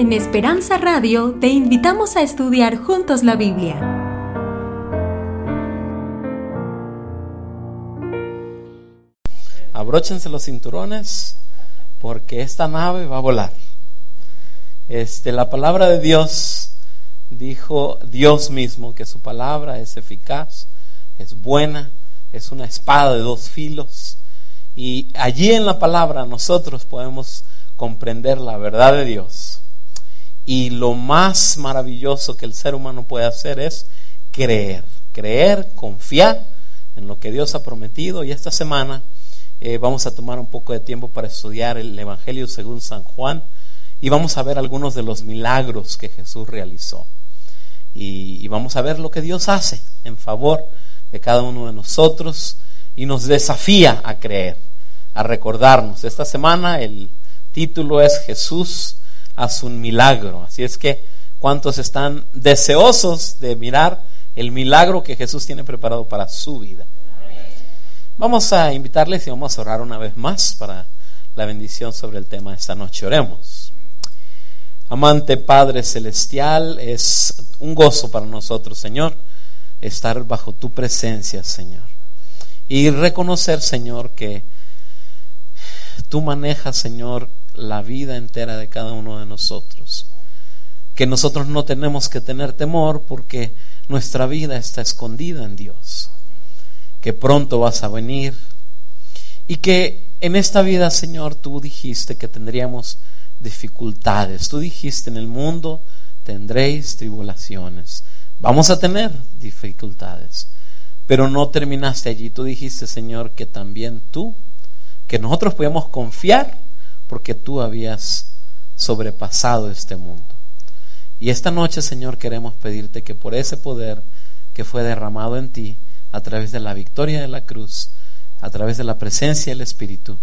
En Esperanza Radio te invitamos a estudiar juntos la Biblia. Abróchense los cinturones porque esta nave va a volar. Este, la palabra de Dios dijo Dios mismo que su palabra es eficaz, es buena, es una espada de dos filos. Y allí en la palabra nosotros podemos comprender la verdad de Dios. Y lo más maravilloso que el ser humano puede hacer es creer, creer, confiar en lo que Dios ha prometido. Y esta semana eh, vamos a tomar un poco de tiempo para estudiar el Evangelio según San Juan y vamos a ver algunos de los milagros que Jesús realizó. Y, y vamos a ver lo que Dios hace en favor de cada uno de nosotros y nos desafía a creer, a recordarnos. Esta semana el título es Jesús hace un milagro. Así es que, ¿cuántos están deseosos de mirar el milagro que Jesús tiene preparado para su vida? Vamos a invitarles y vamos a orar una vez más para la bendición sobre el tema de esta noche. Oremos. Amante Padre Celestial, es un gozo para nosotros, Señor, estar bajo tu presencia, Señor. Y reconocer, Señor, que tú manejas, Señor, la vida entera de cada uno de nosotros. Que nosotros no tenemos que tener temor porque nuestra vida está escondida en Dios que pronto vas a venir y que en esta vida, Señor, tú dijiste que tendríamos dificultades. Tú dijiste en el mundo tendréis tribulaciones. Vamos a tener dificultades. Pero no terminaste allí. Tú dijiste, Señor, que también tú, que nosotros podíamos confiar porque tú habías sobrepasado este mundo. Y esta noche, Señor, queremos pedirte que por ese poder que fue derramado en ti, a través de la victoria de la cruz, a través de la presencia del Espíritu,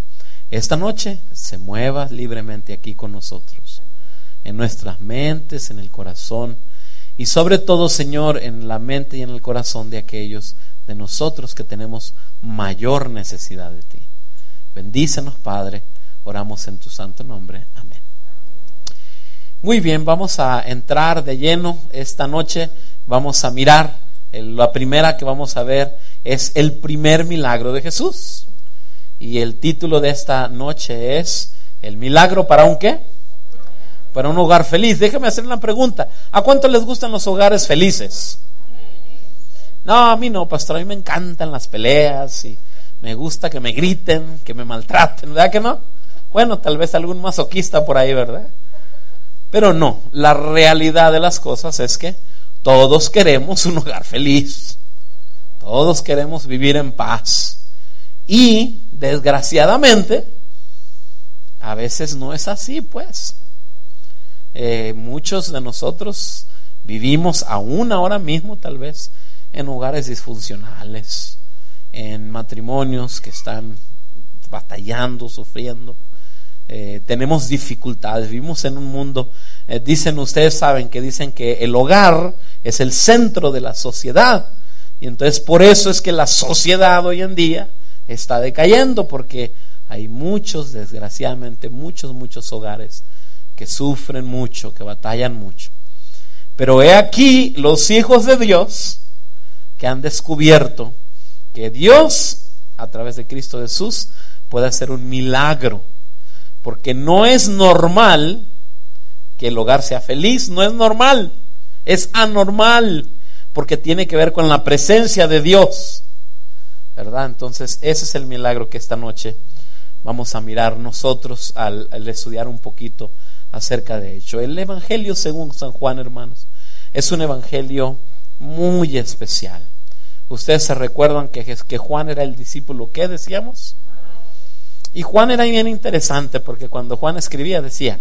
esta noche se mueva libremente aquí con nosotros, en nuestras mentes, en el corazón y sobre todo, Señor, en la mente y en el corazón de aquellos de nosotros que tenemos mayor necesidad de ti. Bendícenos, Padre, oramos en tu santo nombre. Amén. Muy bien, vamos a entrar de lleno esta noche, vamos a mirar la primera que vamos a ver es el primer milagro de Jesús. Y el título de esta noche es El milagro para un qué? Para un hogar feliz. Déjeme hacer una pregunta. ¿A cuánto les gustan los hogares felices? No, a mí no, pastor. A mí me encantan las peleas y me gusta que me griten, que me maltraten. ¿Verdad que no? Bueno, tal vez algún masoquista por ahí, ¿verdad? Pero no, la realidad de las cosas es que todos queremos un hogar feliz. Todos queremos vivir en paz. Y, desgraciadamente, a veces no es así, pues. Eh, muchos de nosotros vivimos aún ahora mismo, tal vez, en hogares disfuncionales, en matrimonios que están batallando, sufriendo. Eh, tenemos dificultades, vivimos en un mundo, eh, dicen, ustedes saben que dicen que el hogar es el centro de la sociedad. Y entonces por eso es que la sociedad hoy en día está decayendo, porque hay muchos, desgraciadamente, muchos, muchos hogares que sufren mucho, que batallan mucho. Pero he aquí los hijos de Dios que han descubierto que Dios, a través de Cristo Jesús, puede hacer un milagro. Porque no es normal que el hogar sea feliz, no es normal es anormal porque tiene que ver con la presencia de Dios. ¿Verdad? Entonces, ese es el milagro que esta noche vamos a mirar nosotros al, estudiar un poquito acerca de ello. El Evangelio según San Juan, hermanos, es un Evangelio muy especial. Ustedes se recuerdan que, que Juan era el discípulo, ¿qué decíamos? Y Juan era bien interesante porque cuando Juan escribía decía,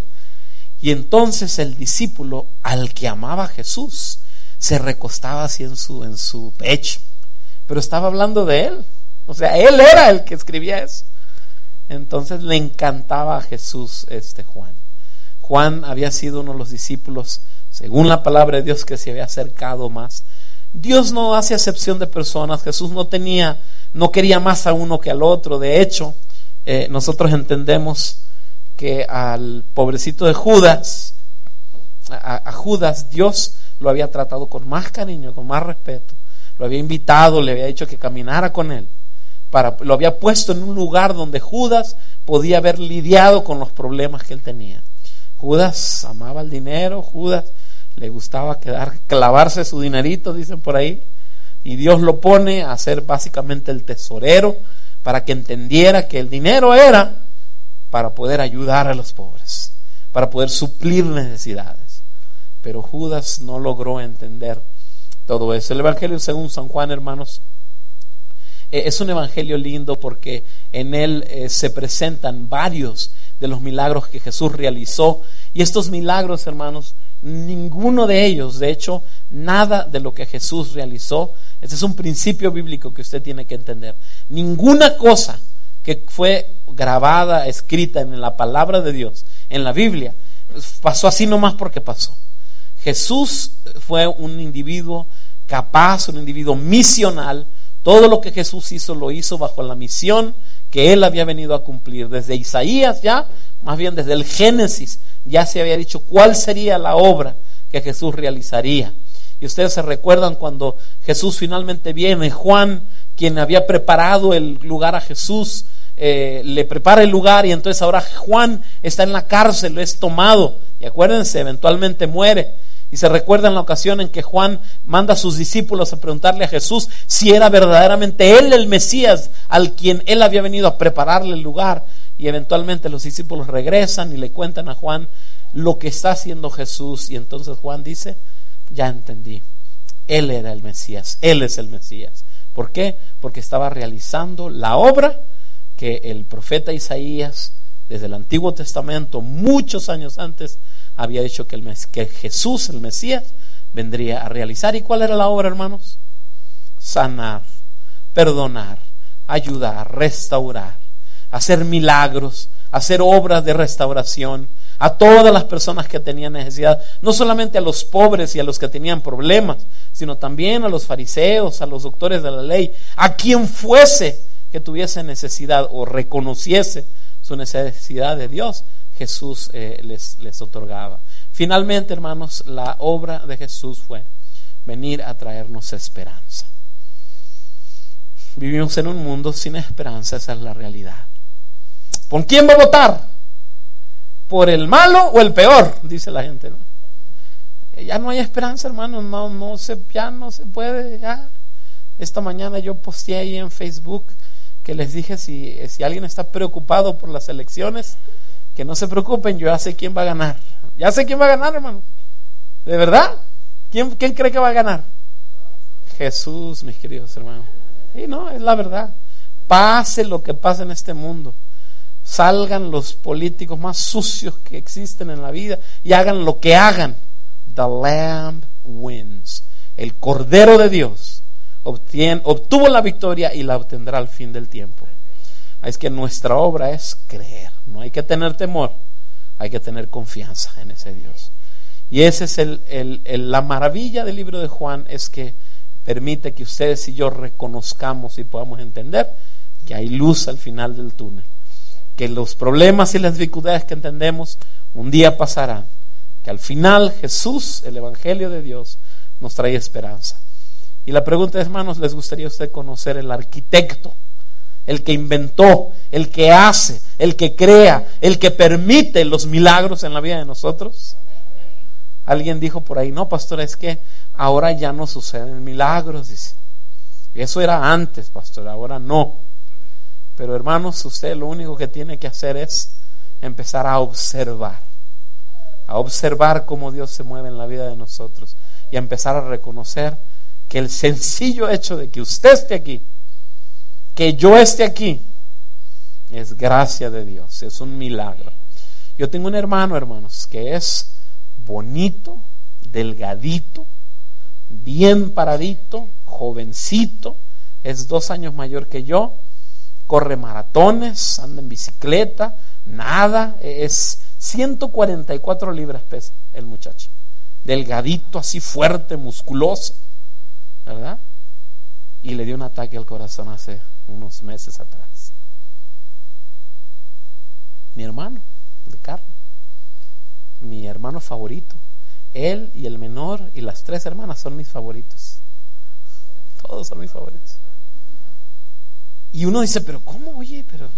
y entonces el discípulo al que amaba Jesús se recostaba así en su, en su pecho, pero estaba hablando de él. O sea, él era el que escribía eso. Entonces le encantaba a Jesús este Juan. Juan había sido uno de los discípulos, según la palabra de Dios, que se había acercado más. Dios no hace excepción de personas. Jesús no tenía, no quería más a uno que al otro. De hecho, eh, nosotros entendemos que al pobrecito de Judas, a, Judas, Dios lo había tratado con más cariño, con más respeto. Lo había invitado, le había dicho que caminara con él. Para, lo había puesto en un lugar donde Judas podía haber lidiado con los problemas que él tenía. Judas amaba el dinero, Judas le gustaba quedar, clavarse su dinerito, dicen por ahí, y Dios lo pone a ser básicamente el tesorero para que entendiera que el dinero era para poder ayudar a los pobres, para poder suplir necesidades. Pero Judas no logró entender todo eso. El Evangelio según San Juan, hermanos, eh, es un Evangelio lindo porque en él eh, se presentan varios de los milagros que Jesús realizó. Y estos milagros, hermanos, ninguno de ellos, de hecho, nada de lo que Jesús realizó, este es un principio bíblico que usted tiene que entender. Ninguna cosa que fue grabada, escrita en la palabra de Dios, en la Biblia, pasó así nomás porque pasó. Jesús fue un individuo capaz, un individuo misional. Todo lo que Jesús hizo lo hizo bajo la misión que él había venido a cumplir. Desde Isaías ya, más bien desde el Génesis, ya se había dicho cuál sería la obra que Jesús realizaría. Y ustedes se recuerdan cuando Jesús finalmente viene, Juan, quien había preparado el lugar a Jesús, eh, le prepara el lugar y entonces ahora Juan está en la cárcel, es tomado. Y acuérdense, eventualmente muere. Y se recuerda en la ocasión en que Juan manda a sus discípulos a preguntarle a Jesús si era verdaderamente él el Mesías al quien él había venido a prepararle el lugar. Y eventualmente los discípulos regresan y le cuentan a Juan lo que está haciendo Jesús. Y entonces Juan dice, ya entendí, él era el Mesías, él es el Mesías. ¿Por qué? Porque estaba realizando la obra que el profeta Isaías, desde el Antiguo Testamento, muchos años antes, había dicho que, que Jesús, el Mesías, vendría a realizar. ¿Y cuál era la obra, hermanos? Sanar, perdonar, ayudar, restaurar, hacer milagros, hacer obras de restauración a todas las personas que tenían necesidad, no solamente a los pobres y a los que tenían problemas, sino también a los fariseos, a los doctores de la ley, a quien fuese que tuviese necesidad o reconociese su necesidad de Dios, Jesús eh, les, les otorgaba. Finalmente, hermanos, la obra de Jesús fue venir a traernos esperanza. Vivimos en un mundo sin esperanza, esa es la realidad. ¿Por quién va a votar? ¿Por el malo o el peor? Dice la gente. Ya no hay esperanza, hermanos, no, no se, ya no se puede. Esta mañana yo posteé ahí en Facebook que les dije si, si alguien está preocupado por las elecciones, que no se preocupen, yo ya sé quién va a ganar. Ya sé quién va a ganar, hermano. ¿De verdad? ¿Quién, quién cree que va a ganar? Jesús, mis queridos hermanos. Y no, es la verdad. Pase lo que pase en este mundo. Salgan los políticos más sucios que existen en la vida y hagan lo que hagan. The Lamb wins. El Cordero de Dios obtuvo la victoria y la obtendrá al fin del tiempo. Es que nuestra obra es creer, no hay que tener temor, hay que tener confianza en ese Dios. Y esa es el, la maravilla del libro de Juan, es que permite que ustedes y yo reconozcamos y podamos entender que hay luz al final del túnel, que los problemas y las dificultades que entendemos un día pasarán, que al final Jesús, el Evangelio de Dios, nos trae esperanza. Y la pregunta es, hermanos, ¿les gustaría a usted conocer el arquitecto? El que inventó, el que hace, el que crea, el que permite los milagros en la vida de nosotros. Alguien dijo por ahí, no, pastor, es que ahora ya no suceden milagros, dice. Eso era antes, pastor, ahora no. Pero hermanos, usted lo único que tiene que hacer es empezar a observar, a observar cómo Dios se mueve en la vida de nosotros y a empezar a reconocer que el sencillo hecho de que usted esté aquí, que yo esté aquí, es gracia de Dios, es un milagro. Yo tengo un hermano, hermanos, que es bonito, delgadito, bien paradito, jovencito, es dos años mayor que yo, corre maratones, anda en bicicleta, nada, es 144 libras pesa el muchacho, delgadito, así fuerte, musculoso. ¿verdad? Y le dio un ataque al corazón hace unos meses atrás. Mi hermano de carne, mi hermano favorito, Él y el menor y las tres hermanas son mis favoritos. Todos son mis favoritos. Y uno dice, pero ¿cómo? Oye, pero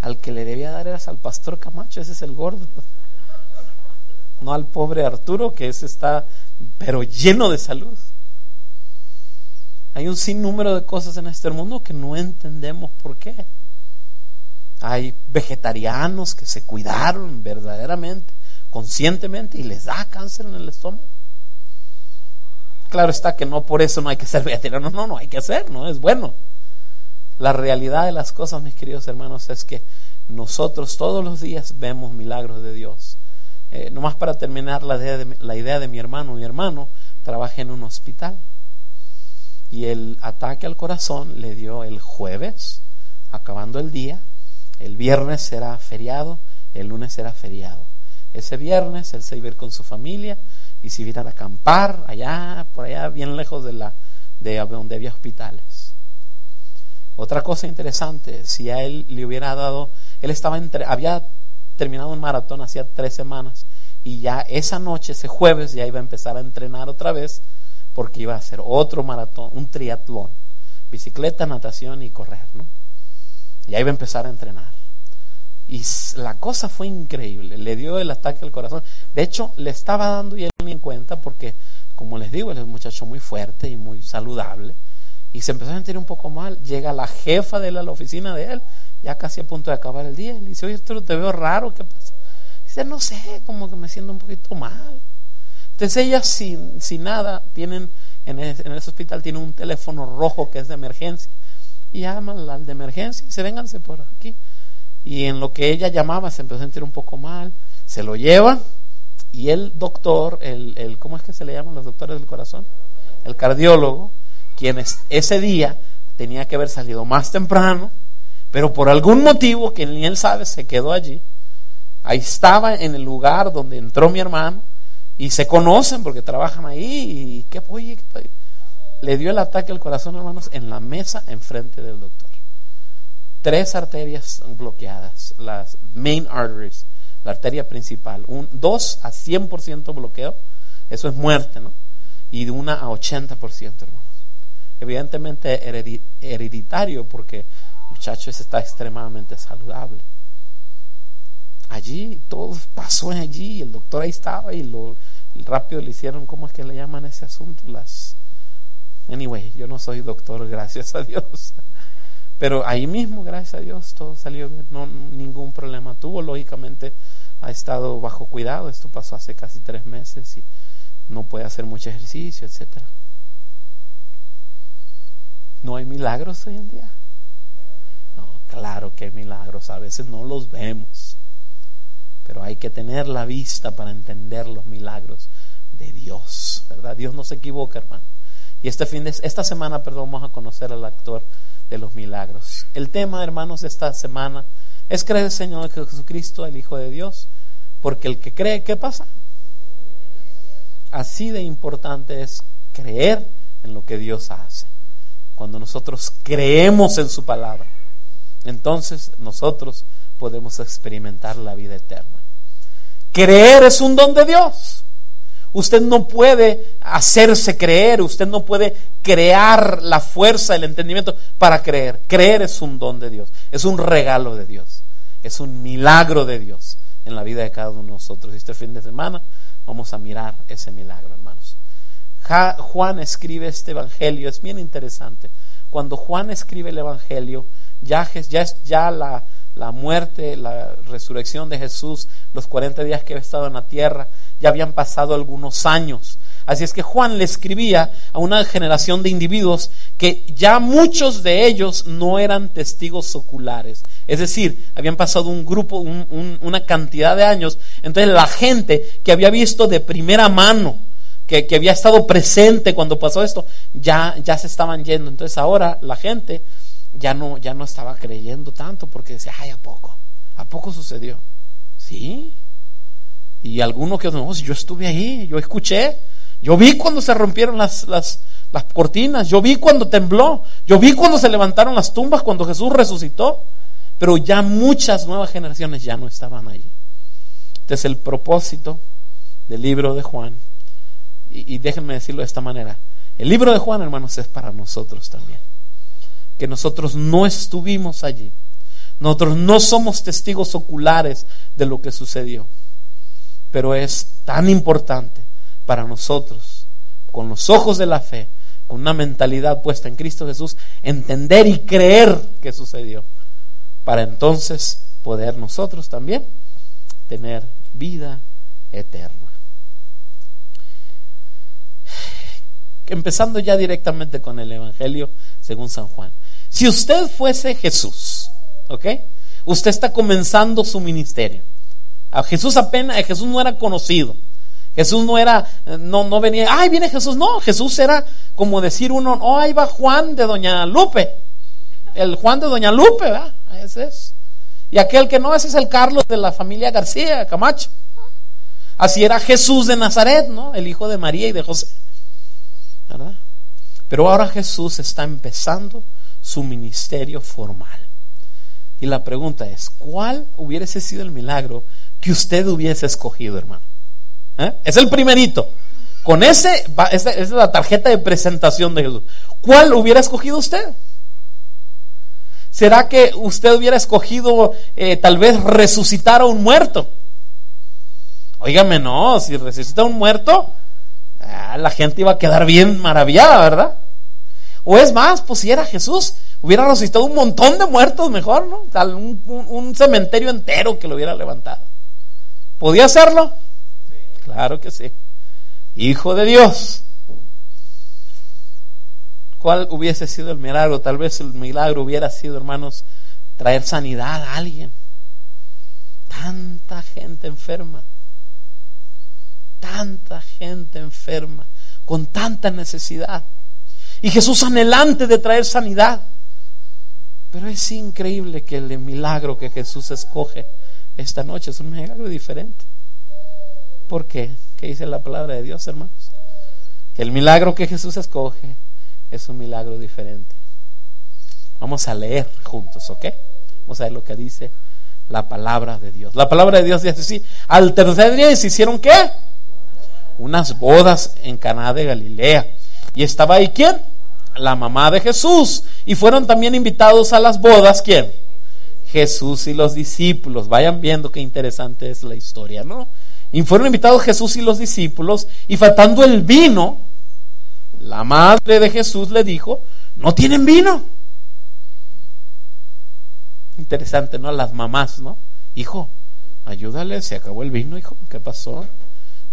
al que le debía dar eras al pastor Camacho, ese es el gordo. No al pobre Arturo, que ese está, pero lleno de salud. Hay un sinnúmero de cosas en este mundo que no entendemos por qué. Hay vegetarianos que se cuidaron verdaderamente, conscientemente, y les da cáncer en el estómago. Claro está que no por eso no hay que ser vegetariano, no, no hay que ser, no es bueno. La realidad de las cosas, mis queridos hermanos, es que nosotros todos los días vemos milagros de Dios. Eh, nomás para terminar la idea, de, mi hermano, mi hermano trabaja en un hospital y el ataque al corazón le dio el jueves, acabando el día, el viernes será feriado, el lunes será feriado. Ese viernes él se iba a ir con su familia y se iba a acampar allá, por allá, bien lejos de, la, de donde había hospitales. Otra cosa interesante, si a él le hubiera dado, él estaba entre, había terminado un maratón hacía tres semanas y ya esa noche, ese jueves, ya iba a empezar a entrenar otra vez porque iba a hacer otro maratón, un triatlón, bicicleta, natación y correr, ¿no? Ya iba a empezar a entrenar. Y la cosa fue increíble, le dio el ataque al corazón. De hecho, le estaba dando y él ni en cuenta porque, como les digo, él es un muchacho muy fuerte y muy saludable y se empezó a sentir un poco mal. Llega la jefa de él a la oficina de él, ya casi a punto de acabar el día, y le dice, oye, esto te veo raro, ¿qué pasa? Dice, no sé, como que me siento un poquito mal. Entonces ellas sin, sin nada, tienen, en, ese hospital tienen un teléfono rojo que es de emergencia, y llaman al de emergencia y se vénganse por aquí. Y en lo que ella llamaba se empezó a sentir un poco mal, se lo lleva y el doctor, el, el ¿cómo es que se le llaman los doctores del corazón? El cardiólogo, quien ese día tenía que haber salido más temprano, pero por algún motivo que ni él sabe se quedó allí. Ahí estaba en el lugar donde entró mi hermano y se conocen porque trabajan ahí y qué oye, le dio el ataque al corazón, hermanos, en la mesa enfrente del doctor. Tres arterias bloqueadas, las main arteries, la arteria principal, un, dos a 100% bloqueo, eso es muerte, ¿no? Y de una a 80%, hermano evidentemente hereditario porque el muchacho está extremadamente saludable. Allí todo pasó allí, el doctor ahí estaba y lo rápido le hicieron, ¿cómo es que le llaman ese asunto? Las Anyway, yo no soy doctor, gracias a Dios. Pero ahí mismo, gracias a Dios, todo salió bien, no ningún problema tuvo. Lógicamente ha estado bajo cuidado. Esto pasó hace casi tres meses y no puede hacer mucho ejercicio, etcétera. ¿No hay milagros hoy en día? No, claro que hay milagros, a veces no los vemos, pero hay que tener la vista para entender los milagros de Dios, ¿verdad? Dios no se equivoca, hermano. Y este fin de esta semana, perdón, vamos a conocer al actor de los milagros. El tema, hermanos, de esta semana es creer, Señor Jesucristo, el Hijo de Dios, porque el que cree, ¿qué pasa? Así de importante es creer en lo que Dios hace cuando nosotros creemos en su palabra, entonces nosotros podemos experimentar la vida eterna. Creer es un don de Dios. Usted no puede hacerse creer, usted no puede crear la fuerza, el entendimiento para creer. Creer es un don de Dios, es un regalo de Dios, es un milagro de Dios en la vida de cada uno de nosotros. Este fin de semana vamos a mirar ese milagro, hermanos. Juan escribe este evangelio, es bien interesante. Cuando Juan escribe el evangelio, ya, ya ya la, la muerte, la resurrección de Jesús, los 40 días que ha estado en la tierra, ya habían pasado algunos años. Así es que Juan le escribía a una generación de individuos que ya muchos de ellos no eran testigos oculares. Es decir, habían pasado un grupo, una cantidad de años. Entonces la gente que había visto de primera mano que, había estado presente cuando pasó esto, ya, ya se estaban yendo. Entonces ahora la gente ya no, ya no estaba creyendo tanto porque decía, ay, ¿a poco? ¿A poco sucedió? Sí. Y alguno que no, yo estuve ahí, yo escuché, yo vi cuando se rompieron las, las, las cortinas, yo vi cuando tembló, yo vi cuando se levantaron las tumbas, cuando Jesús resucitó, pero ya muchas nuevas generaciones ya no estaban allí. Entonces el propósito del libro de Juan y, déjenme decirlo de esta manera, el libro de Juan, hermanos, es para nosotros también. Que nosotros no estuvimos allí. Nosotros no somos testigos oculares de lo que sucedió. Pero es tan importante para nosotros, con los ojos de la fe, con una mentalidad puesta en Cristo Jesús, entender y creer que sucedió. Para entonces poder nosotros también tener vida eterna. Empezando ya directamente con el Evangelio según San Juan. Si usted fuese Jesús, ¿ok? Usted está comenzando su ministerio. A Jesús apenas, Jesús no era conocido. Jesús no era, no, no venía, ay, viene Jesús. No, Jesús era como decir uno, oh, ahí va Juan de Doña Lupe. El Juan de Doña Lupe, ¿verdad? Ese es. Y aquel que no, ese es el Carlos de la familia García Camacho. Así era Jesús de Nazaret, ¿no? El hijo de María y de José. Pero ahora Jesús está empezando su ministerio formal. Y la pregunta es, ¿cuál hubiese sido el milagro que usted hubiese escogido, hermano? ¿Eh? Es el primerito. Con ese, esa es la tarjeta de presentación de Jesús. ¿Cuál hubiera escogido usted? ¿Será que usted hubiera escogido eh, tal vez resucitar a un muerto? Óigame, no, si resucita a un muerto, Ah, la gente iba a quedar bien maravillada, ¿verdad? O es más, pues si era Jesús, hubiera resucitado un montón de muertos mejor, ¿no? un, cementerio entero que lo hubiera levantado. ¿Podía hacerlo? Claro que sí. Hijo de Dios. ¿Cuál hubiese sido el milagro? Tal vez el milagro hubiera sido, hermanos, traer sanidad a alguien. Tanta gente enferma tanta gente enferma, con tanta necesidad. Y Jesús anhelante de traer sanidad. Pero es increíble que el milagro que Jesús escoge esta noche es un milagro diferente. ¿Por qué? ¿Qué dice la palabra de Dios, hermanos? Que el milagro que Jesús escoge es un milagro diferente. Vamos a leer juntos, ¿ok? Vamos a ver lo que dice la palabra de Dios. La palabra de Dios dice así, al tercer día se hicieron qué? Unas bodas en Caná de Galilea. Y estaba ahí quién? La mamá de Jesús. Y fueron también invitados a las bodas quién? Jesús y los discípulos. Vayan viendo qué interesante es la historia, ¿no? Y fueron invitados Jesús y los discípulos y faltando el vino, la madre de Jesús le dijo, "No tienen vino." Interesante, ¿no? Las mamás, ¿no? Hijo, ayúdale, se acabó el vino, hijo. ¿Qué pasó?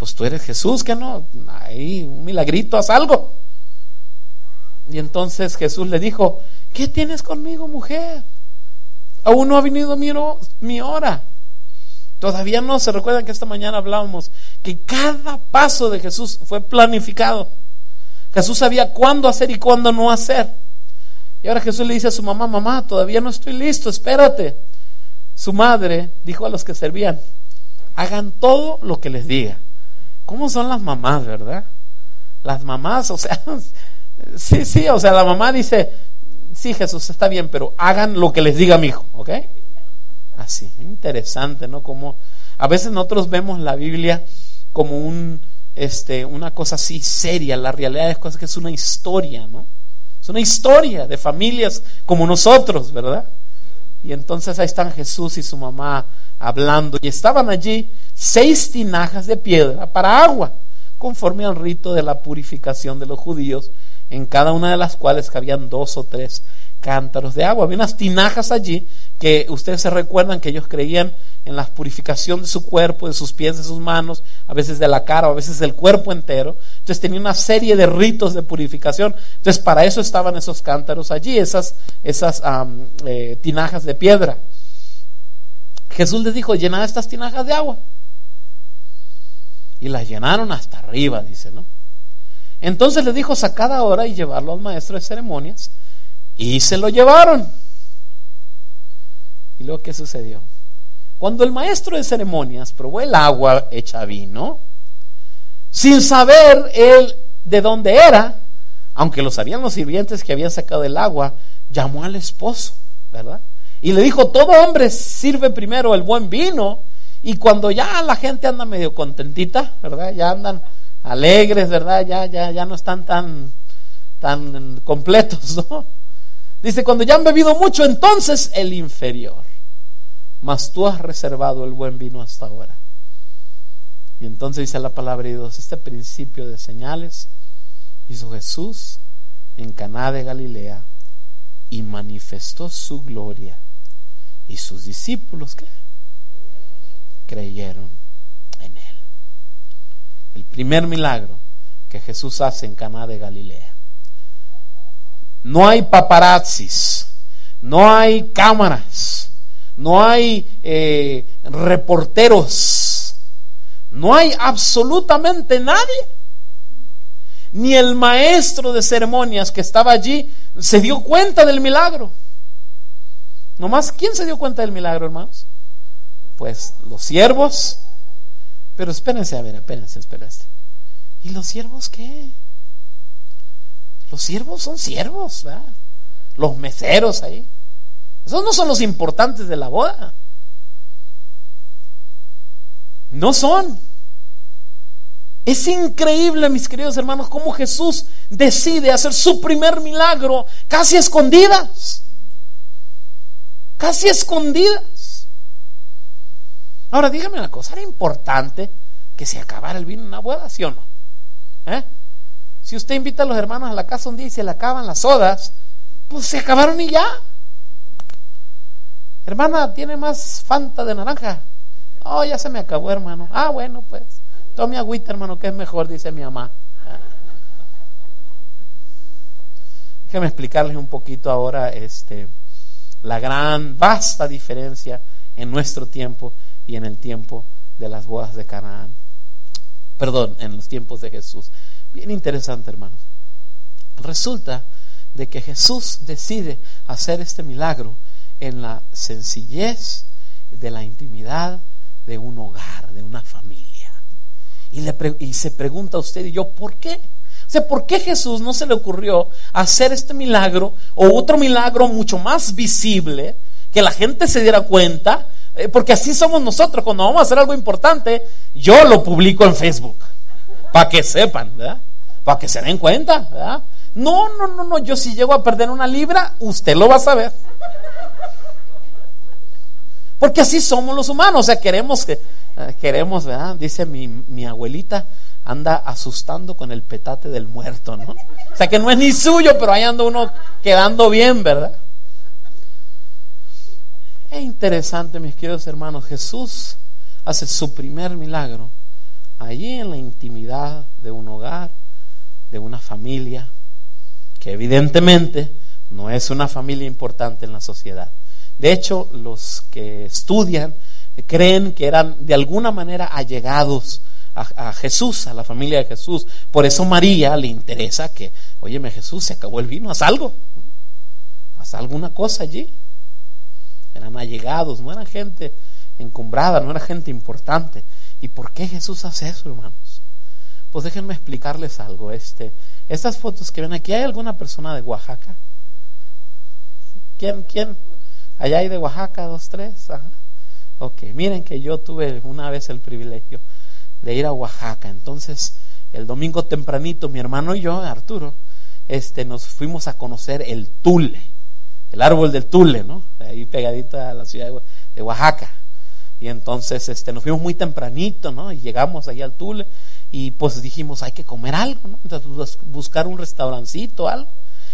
Pues tú eres Jesús, que no, ahí un milagrito, haz algo. Y entonces Jesús le dijo, ¿qué tienes conmigo, mujer? Aún no ha venido mi, hora. Todavía no se recuerdan que esta mañana hablábamos que cada paso de Jesús fue planificado. Jesús sabía cuándo hacer y cuándo no hacer. Y ahora Jesús le dice a su mamá, mamá, todavía no estoy listo, espérate. Su madre dijo a los que servían, hagan todo lo que les diga. ¿Cómo son las mamás, verdad? Las mamás, o sea, sí, sí, o sea, la mamá dice, sí, Jesús, está bien, pero hagan lo que les diga mi hijo, ¿ok? Así, interesante, ¿no? Como a veces nosotros vemos la Biblia como un, este, una cosa así seria, la realidad es que es una historia, ¿no? Es una historia de familias como nosotros, ¿verdad? Y entonces ahí están Jesús y su mamá hablando. Y estaban allí seis tinajas de piedra para agua, conforme al rito de la purificación de los judíos, en cada una de las cuales cabían dos o tres cántaros de agua. Había unas tinajas allí que ustedes se recuerdan que ellos creían en la purificación de su cuerpo, de sus pies, de sus manos, a veces de la cara, a veces del cuerpo entero. Entonces tenía una serie de ritos de purificación. Entonces para eso estaban esos cántaros allí, esas, esas eh, tinajas de piedra. Jesús les dijo, llenad estas tinajas de agua. Y las llenaron hasta arriba, dice, ¿no? Entonces les dijo, sacad ahora y llevarlo al maestro de ceremonias. Y se lo llevaron. ¿Y luego qué sucedió? Cuando el maestro de ceremonias probó el agua hecha vino, sin saber él de dónde era, aunque lo sabían los sirvientes que habían sacado el agua, llamó al esposo, ¿verdad? Y le dijo, todo hombre sirve primero el buen vino y cuando ya la gente anda medio contentita, ¿verdad? Ya andan alegres, ¿verdad? Ya, ya, ya no están tan, tan completos, ¿no? Dice, cuando ya han bebido mucho, entonces el inferior. Mas tú has reservado el buen vino hasta ahora. Y entonces dice la palabra de Dios, este principio de señales hizo Jesús en Caná de Galilea y manifestó su gloria. Y sus discípulos creyeron en él. El primer milagro que Jesús hace en Caná de Galilea. No hay paparazzis, no hay cámaras, no hay eh, reporteros, no hay absolutamente nadie. Ni el maestro de ceremonias que estaba allí se dio cuenta del milagro. Nomás, ¿quién se dio cuenta del milagro, hermanos? Pues los siervos. Pero espérense, a ver, espérense, espérense. ¿Y los siervos qué? Los siervos son siervos, ¿verdad? Los meseros ahí. Esos no son los importantes de la boda. No son. Es increíble, mis queridos hermanos, cómo Jesús decide hacer su primer milagro casi escondidas. Casi escondidas. Ahora dígame una cosa, ¿era importante que se acabara el vino en una boda, sí o no? ¿Eh? Si usted invita a los hermanos a la casa un día y se le acaban las sodas, pues se acabaron y ya. Hermana, ¿tiene más Fanta de naranja? Oh, ya se me acabó, hermano. Ah, bueno, pues. Tome agüita, hermano, que es mejor, dice mi mamá. Déjeme explicarles un poquito ahora este, la gran, vasta diferencia en nuestro tiempo y en el tiempo de las bodas de Canaán. Perdón, en los tiempos de Jesús. Bien interesante, hermanos. Resulta de que Jesús decide hacer este milagro en la sencillez de la intimidad de un hogar, de una familia. Y, le y se pregunta a usted y yo, ¿por qué? O sea, ¿por qué Jesús no se le ocurrió hacer este milagro o otro milagro mucho más visible, que la gente se diera cuenta? Eh, porque así somos nosotros, cuando vamos a hacer algo importante, yo lo publico en Facebook, para que sepan, ¿verdad? Para que se den cuenta, ¿verdad? No, no, no, no, yo si llego a perder una libra, usted lo va a saber. Porque así somos los humanos, o sea, queremos que eh, queremos, ¿verdad? Dice mi, mi abuelita, anda asustando con el petate del muerto, ¿no? O sea que no es ni suyo, pero ahí anda uno quedando bien, ¿verdad? Es interesante, mis queridos hermanos, Jesús hace su primer milagro allí en la intimidad de un hogar, de una familia, que evidentemente no es una familia importante en la sociedad. De hecho, los que estudian creen que eran de alguna manera allegados a, Jesús, a la familia de Jesús. Por eso María le interesa que, óyeme Jesús, se acabó el vino, haz algo, haz alguna cosa allí. Eran allegados, no eran gente encumbrada, no era gente importante. ¿Y por qué Jesús hace eso, hermanos? Pues déjenme explicarles algo. Este, estas fotos que ven aquí, ¿hay alguna persona de Oaxaca? ¿Quién? ¿Quién? Allá hay de Oaxaca, dos, tres. Ajá. Ok, miren que yo tuve una vez el privilegio de ir a Oaxaca. Entonces, el domingo tempranito, mi hermano y yo, Arturo, este, nos fuimos a conocer el Tule, el árbol del Tule, ¿no? Ahí pegadito a la ciudad de Oaxaca. Y entonces, este, nos fuimos muy tempranito, ¿no? Y llegamos ahí al Tule y pues dijimos, hay que comer algo, ¿no? Entonces, buscar un restaurancito, algo.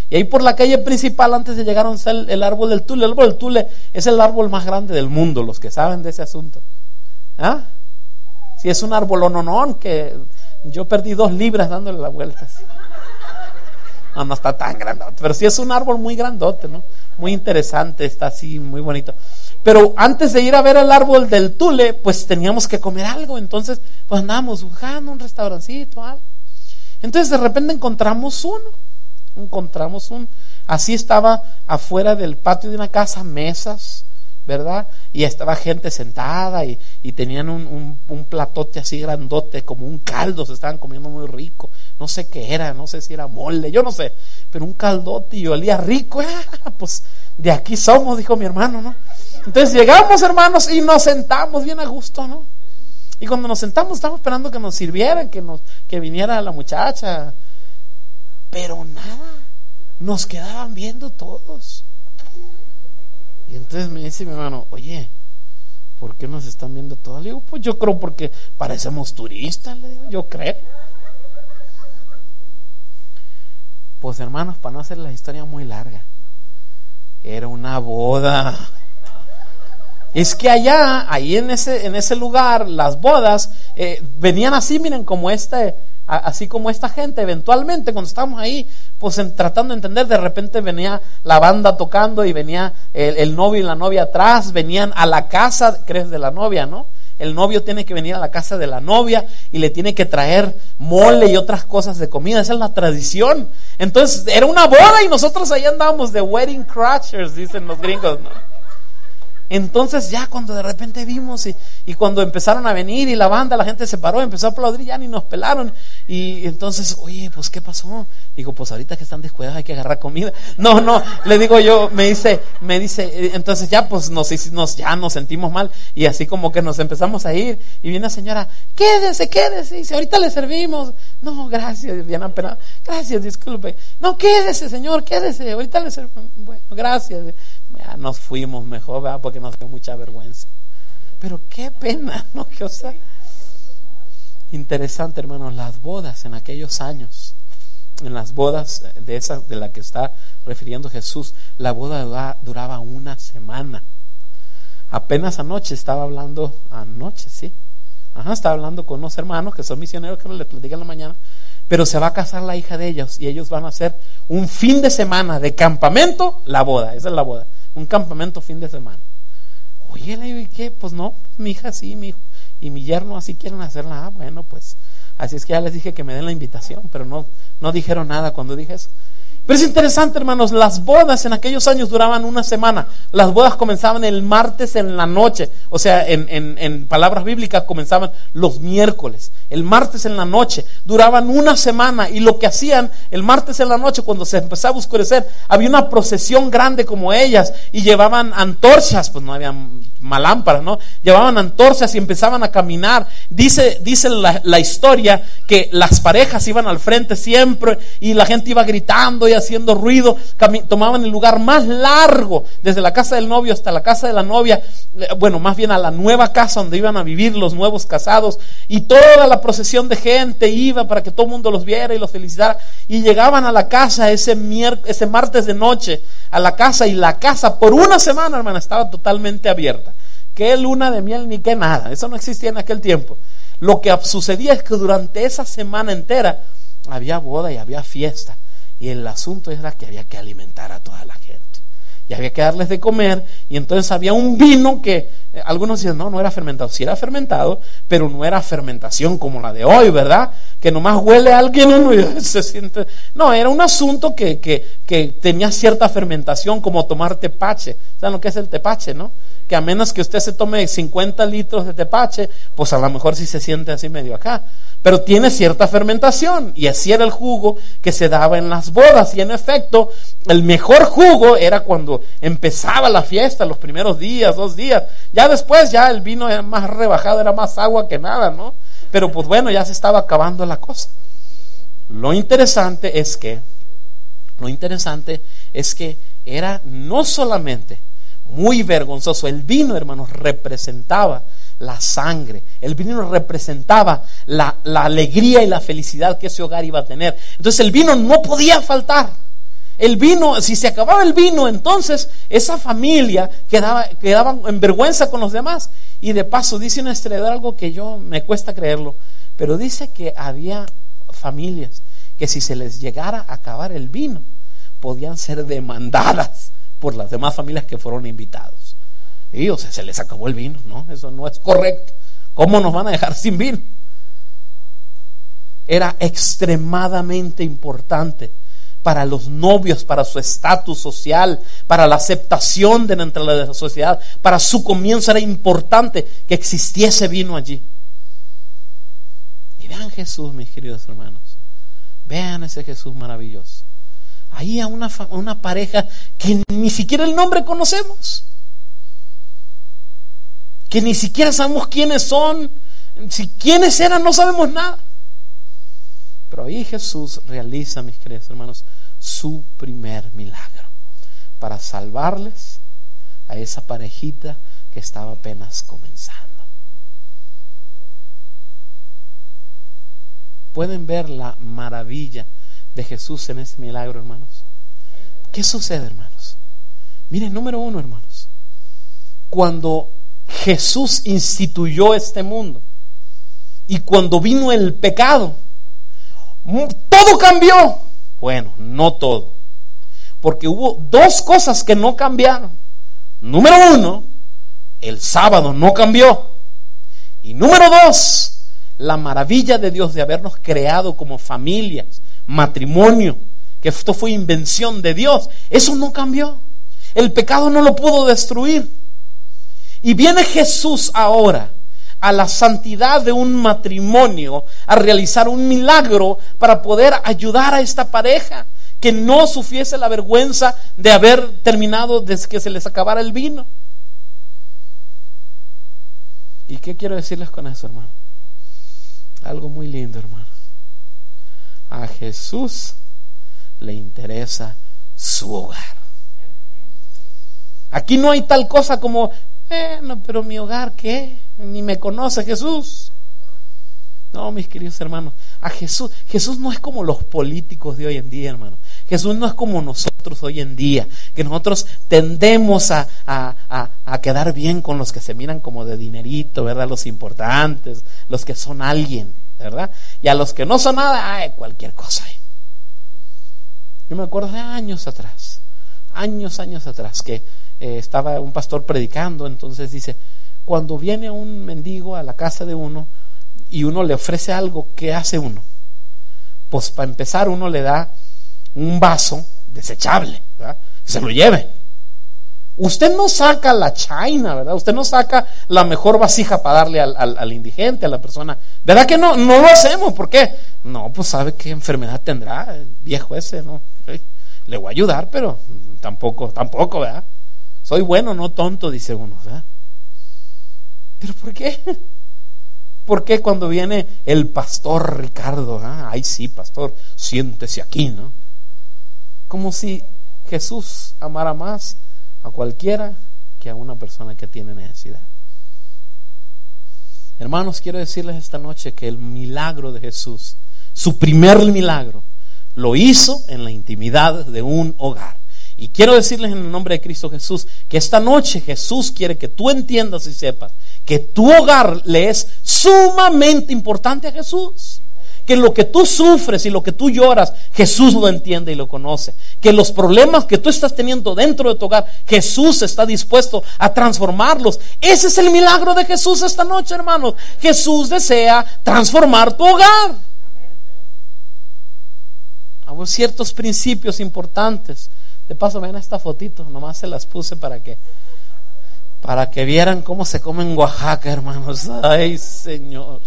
Y ahí por la calle principal, antes de llegar a el, el árbol del Tule, el árbol del Tule es el árbol más grande del mundo, los que saben de ese asunto. ¿Ah? Si es un árbol ononón que yo perdí dos libras dándole la vuelta. No, no está tan grandote, pero sí es un árbol muy grandote, ¿no? Muy interesante, está así, muy bonito. Pero antes de ir a ver el árbol del Tule, pues teníamos que comer algo, entonces pues andábamos buscando un restaurancito, algo. Entonces de repente encontramos uno encontramos un, así estaba afuera del patio de una casa, mesas, ¿verdad? Y estaba gente sentada y, tenían un, un, platote así grandote, como un caldo, se estaban comiendo muy rico. No sé qué era, no sé si era mole, yo no sé, pero un caldote y olía rico. Ah, pues de aquí somos, dijo mi hermano, ¿no? Entonces llegamos, hermanos, y nos sentamos bien a gusto, ¿no? Y cuando nos sentamos, estábamos esperando que nos sirvieran, que, nos, que viniera la muchacha. Pero nada, nos quedaban viendo todos. Y entonces me dice mi hermano, oye, ¿por qué nos están viendo todos? Le digo, pues yo creo porque parecemos turistas, le digo, yo creo. Pues hermanos, para no hacer la historia muy larga, era una boda. Es que allá, ahí en ese, en ese lugar, las bodas eh, venían así, miren, como este, así como esta gente, eventualmente cuando estábamos ahí, pues tratando de entender, de repente venía la banda tocando y venía el, el, novio y la novia atrás, venían a la casa, crees, de la novia, ¿no? El novio tiene que venir a la casa de la novia y le tiene que traer mole y otras cosas de comida. Esa es la tradición. Entonces era una boda y nosotros ahí andábamos de wedding crashers, dicen los gringos, ¿no? Entonces ya cuando de repente vimos y, cuando empezaron a venir y la banda, la gente se paró, empezó a aplaudir, ya ni nos pelaron. Y entonces, oye, pues ¿qué pasó? Digo, pues ahorita que están descuidados hay que agarrar comida. No, no, le digo yo, me dice, me dice, eh, entonces ya pues nos, nos, ya nos sentimos mal y así como que nos empezamos a ir y viene la señora, quédese, quédese, dice, ahorita le servimos. No, gracias, bien apenado. Gracias, disculpe. No, quédese, señor, quédese, ahorita le servimos. Bueno, gracias nos fuimos mejor, ¿verdad? Porque nos dio mucha vergüenza. Pero qué pena, ¿no? Que, o sea, interesante, hermanos, las bodas en aquellos años, en las bodas de esas de la que está refiriendo Jesús, la boda duraba una semana. Apenas anoche estaba hablando, anoche, sí. Ajá, estaba hablando con unos hermanos que son misioneros que les platican la mañana pero se va a casar la hija de ellos y ellos van a hacer un fin de semana de campamento, la boda, esa es la boda un campamento fin de semana. Oye, le digo, ¿y qué? Pues no, mi hija sí, mi hijo. Y mi yerno así quieren hacerla. Ah, bueno, pues así es que ya les dije que me den la invitación, pero no, no dijeron nada cuando dije eso. Pero es interesante, hermanos, las bodas en aquellos años duraban una semana. Las bodas comenzaban el martes en la noche. O sea, en, palabras bíblicas comenzaban los miércoles. El martes en la noche. Duraban una semana. Y lo que hacían el martes en la noche, cuando se empezaba a oscurecer, había una procesión grande como ellas. Y llevaban antorchas. Pues no había malámparas, ¿no? Llevaban antorchas y empezaban a caminar. Dice, dice la, la historia que las parejas iban al frente siempre y la gente iba gritando y haciendo ruido, tomaban el lugar más largo, desde la casa del novio hasta la casa de la novia, eh, bueno, más bien a la nueva casa donde iban a vivir los nuevos casados, y toda la procesión de gente iba para que todo el mundo los viera y los felicitara, y llegaban a la casa ese, ese martes de noche, a la casa, y la casa por una semana, hermana, estaba totalmente abierta. Que luna de miel ni que nada, eso no existía en aquel tiempo. Lo que sucedía es que durante esa semana entera había boda y había fiesta. Y el asunto era que había que alimentar a toda la gente. Y había que darles de comer. Y entonces había un vino que algunos dicen, no, no era fermentado. Sí era fermentado, pero no era fermentación como la de hoy, ¿verdad? Que nomás huele a alguien uno y se siente... No, era un asunto que, que, que tenía cierta fermentación como tomar tepache. ¿Saben lo que es el tepache, no? Que a menos que usted se tome 50 litros de tepache, pues a lo mejor sí se siente así medio acá pero tiene cierta fermentación y así era el jugo que se daba en las bodas y en efecto el mejor jugo era cuando empezaba la fiesta, los primeros días, dos días, ya después ya el vino era más rebajado, era más agua que nada, ¿no? Pero pues bueno, ya se estaba acabando la cosa. Lo interesante es que, lo interesante es que era no solamente muy vergonzoso, el vino, hermanos, representaba la sangre. El vino representaba la, alegría y la felicidad que ese hogar iba a tener. Entonces el vino no podía faltar. El vino, si se acababa el vino, entonces esa familia quedaba, en vergüenza con los demás. Y de paso dice una estrella algo que yo me cuesta creerlo, pero dice que había familias que si se les llegara a acabar el vino, podían ser demandadas por las demás familias que fueron invitados. Y o sea, se les acabó el vino, ¿no? Eso no es correcto. ¿Cómo nos van a dejar sin vino? Era extremadamente importante para los novios, para su estatus social, para la aceptación dentro de la sociedad, para su comienzo era importante que existiese vino allí. Y vean Jesús, mis queridos hermanos. Vean ese Jesús maravilloso. Ahí a una, una pareja que ni siquiera el nombre conocemos que ni siquiera sabemos quiénes son, Si quiénes eran no sabemos nada. Pero ahí Jesús realiza, mis queridos hermanos, su primer milagro para salvarles a esa parejita que estaba apenas comenzando. Pueden ver la maravilla de Jesús en ese milagro, hermanos. ¿Qué sucede, hermanos? Miren, número uno, hermanos. Cuando Jesús instituyó este mundo y cuando vino el pecado, todo cambió. Bueno, no todo. Porque hubo dos cosas que no cambiaron. Número uno, el sábado no cambió. Y número dos, la maravilla de Dios de habernos creado como familias, matrimonio, que esto fue invención de Dios, eso no cambió. El pecado no lo pudo destruir. Y viene Jesús ahora a la santidad de un matrimonio, a realizar un milagro para poder ayudar a esta pareja, que no sufriese la vergüenza de haber terminado desde que se les acabara el vino. ¿Y qué quiero decirles con eso, hermano? Algo muy lindo, hermano. A Jesús le interesa su hogar. Aquí no hay tal cosa como, bueno, pero mi hogar, ¿qué? Ni me conoce Jesús. No, mis queridos hermanos, a Jesús, Jesús no es como los políticos de hoy en día, hermano. Jesús no es como nosotros hoy en día, que nosotros tendemos a, a, quedar bien con los que se miran como de dinerito, ¿verdad? Los importantes, los que son alguien, ¿verdad? Y a los que no son nada, ay, cualquier cosa. Yo me acuerdo de años atrás, años, años atrás, que eh, estaba un pastor predicando, entonces dice, cuando viene un mendigo a la casa de uno y uno le ofrece algo, ¿qué hace uno? Pues para empezar uno le da un vaso desechable, ¿verdad? se lo lleve. Usted no saca la china, ¿verdad? Usted no saca la mejor vasija para darle al, indigente, a la persona. ¿Verdad que no? No lo hacemos. ¿Por qué? No, pues sabe qué enfermedad tendrá el viejo ese, ¿no? Le voy a ayudar, pero tampoco, tampoco, ¿verdad? Soy bueno, no tonto, dice uno, ¿verdad? ¿Pero por qué? ¿Por qué cuando viene el pastor Ricardo? Ay, sí, pastor, siéntese aquí, ¿no? Como si Jesús amara más a cualquiera que a una persona que tiene necesidad. Hermanos, quiero decirles esta noche que el milagro de Jesús, su primer milagro, lo hizo en la intimidad de un hogar. Y quiero decirles en el nombre de Cristo Jesús que esta noche Jesús quiere que tú entiendas y sepas que tu hogar le es sumamente importante a Jesús que lo que tú sufres y lo que tú lloras, Jesús lo entiende y lo conoce. Que los problemas que tú estás teniendo dentro de tu hogar, Jesús está dispuesto a transformarlos. Ese es el milagro de Jesús esta noche, hermanos. Jesús desea transformar tu hogar. Hay ciertos principios importantes. De paso, vean esta fotito, nomás se las puse para que para que vieran cómo se come en Oaxaca, hermanos. Ay, Señor.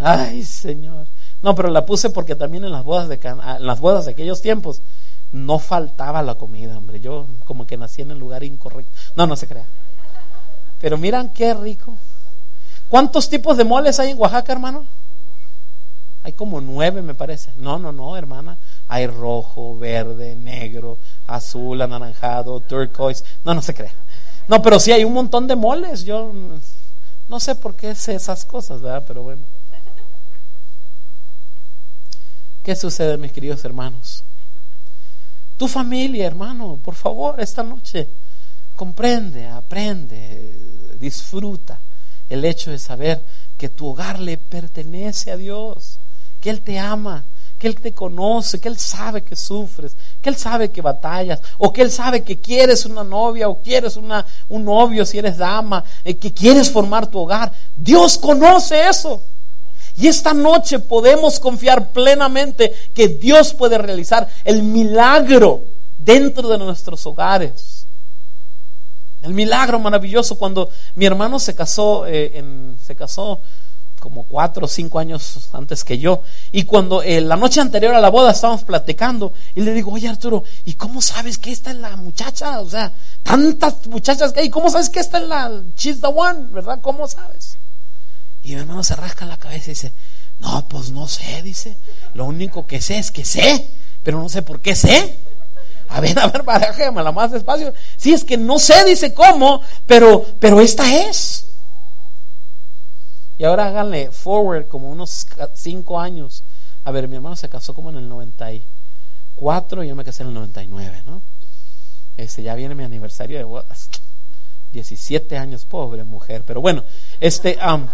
Ay, Señor. No, pero la puse porque también en las bodas de en las bodas de aquellos tiempos no faltaba la comida, hombre. Yo como que nací en el lugar incorrecto. No, no se crea. Pero miran qué rico. ¿Cuántos tipos de moles hay en Oaxaca, hermano? Hay como nueve, me parece. No, no, no, hermana. Hay rojo, verde, negro, azul, anaranjado, turquoise. No, no se crea. No, pero sí hay un montón de moles. Yo no sé por qué sé esas cosas, ¿verdad? Pero bueno. ¿Qué sucede, mis queridos hermanos? Tu familia, hermano, por favor, esta noche comprende, aprende, disfruta el hecho de saber que tu hogar le pertenece a Dios, que Él te ama, que Él te conoce, que Él sabe que sufres, que Él sabe que batallas, o que Él sabe que quieres una novia o quieres una, un novio si eres dama, eh, que quieres formar tu hogar. Dios conoce eso. Y esta noche podemos confiar plenamente que Dios puede realizar el milagro dentro de nuestros hogares. El milagro maravilloso cuando mi hermano se casó, eh, en, se casó como cuatro o cinco años antes que yo. Y cuando eh, la noche anterior a la boda estábamos platicando, y le digo, oye Arturo, ¿y cómo sabes que esta es la muchacha? O sea, tantas muchachas que hay, ¿cómo sabes que esta es la she's the one? ¿Verdad? ¿Cómo sabes? Y mi hermano se rasca la cabeza y dice, no, pues no sé, dice. Lo único que sé es que sé, pero no sé por qué sé. A ver, a ver, la más despacio. Sí, es que no sé, dice cómo, pero, pero esta es. Y ahora háganle forward como unos cinco años. A ver, mi hermano se casó como en el 94 y yo me casé en el 99, ¿no? Este, ya viene mi aniversario de bodas. 17 años, pobre mujer. Pero bueno, este, um,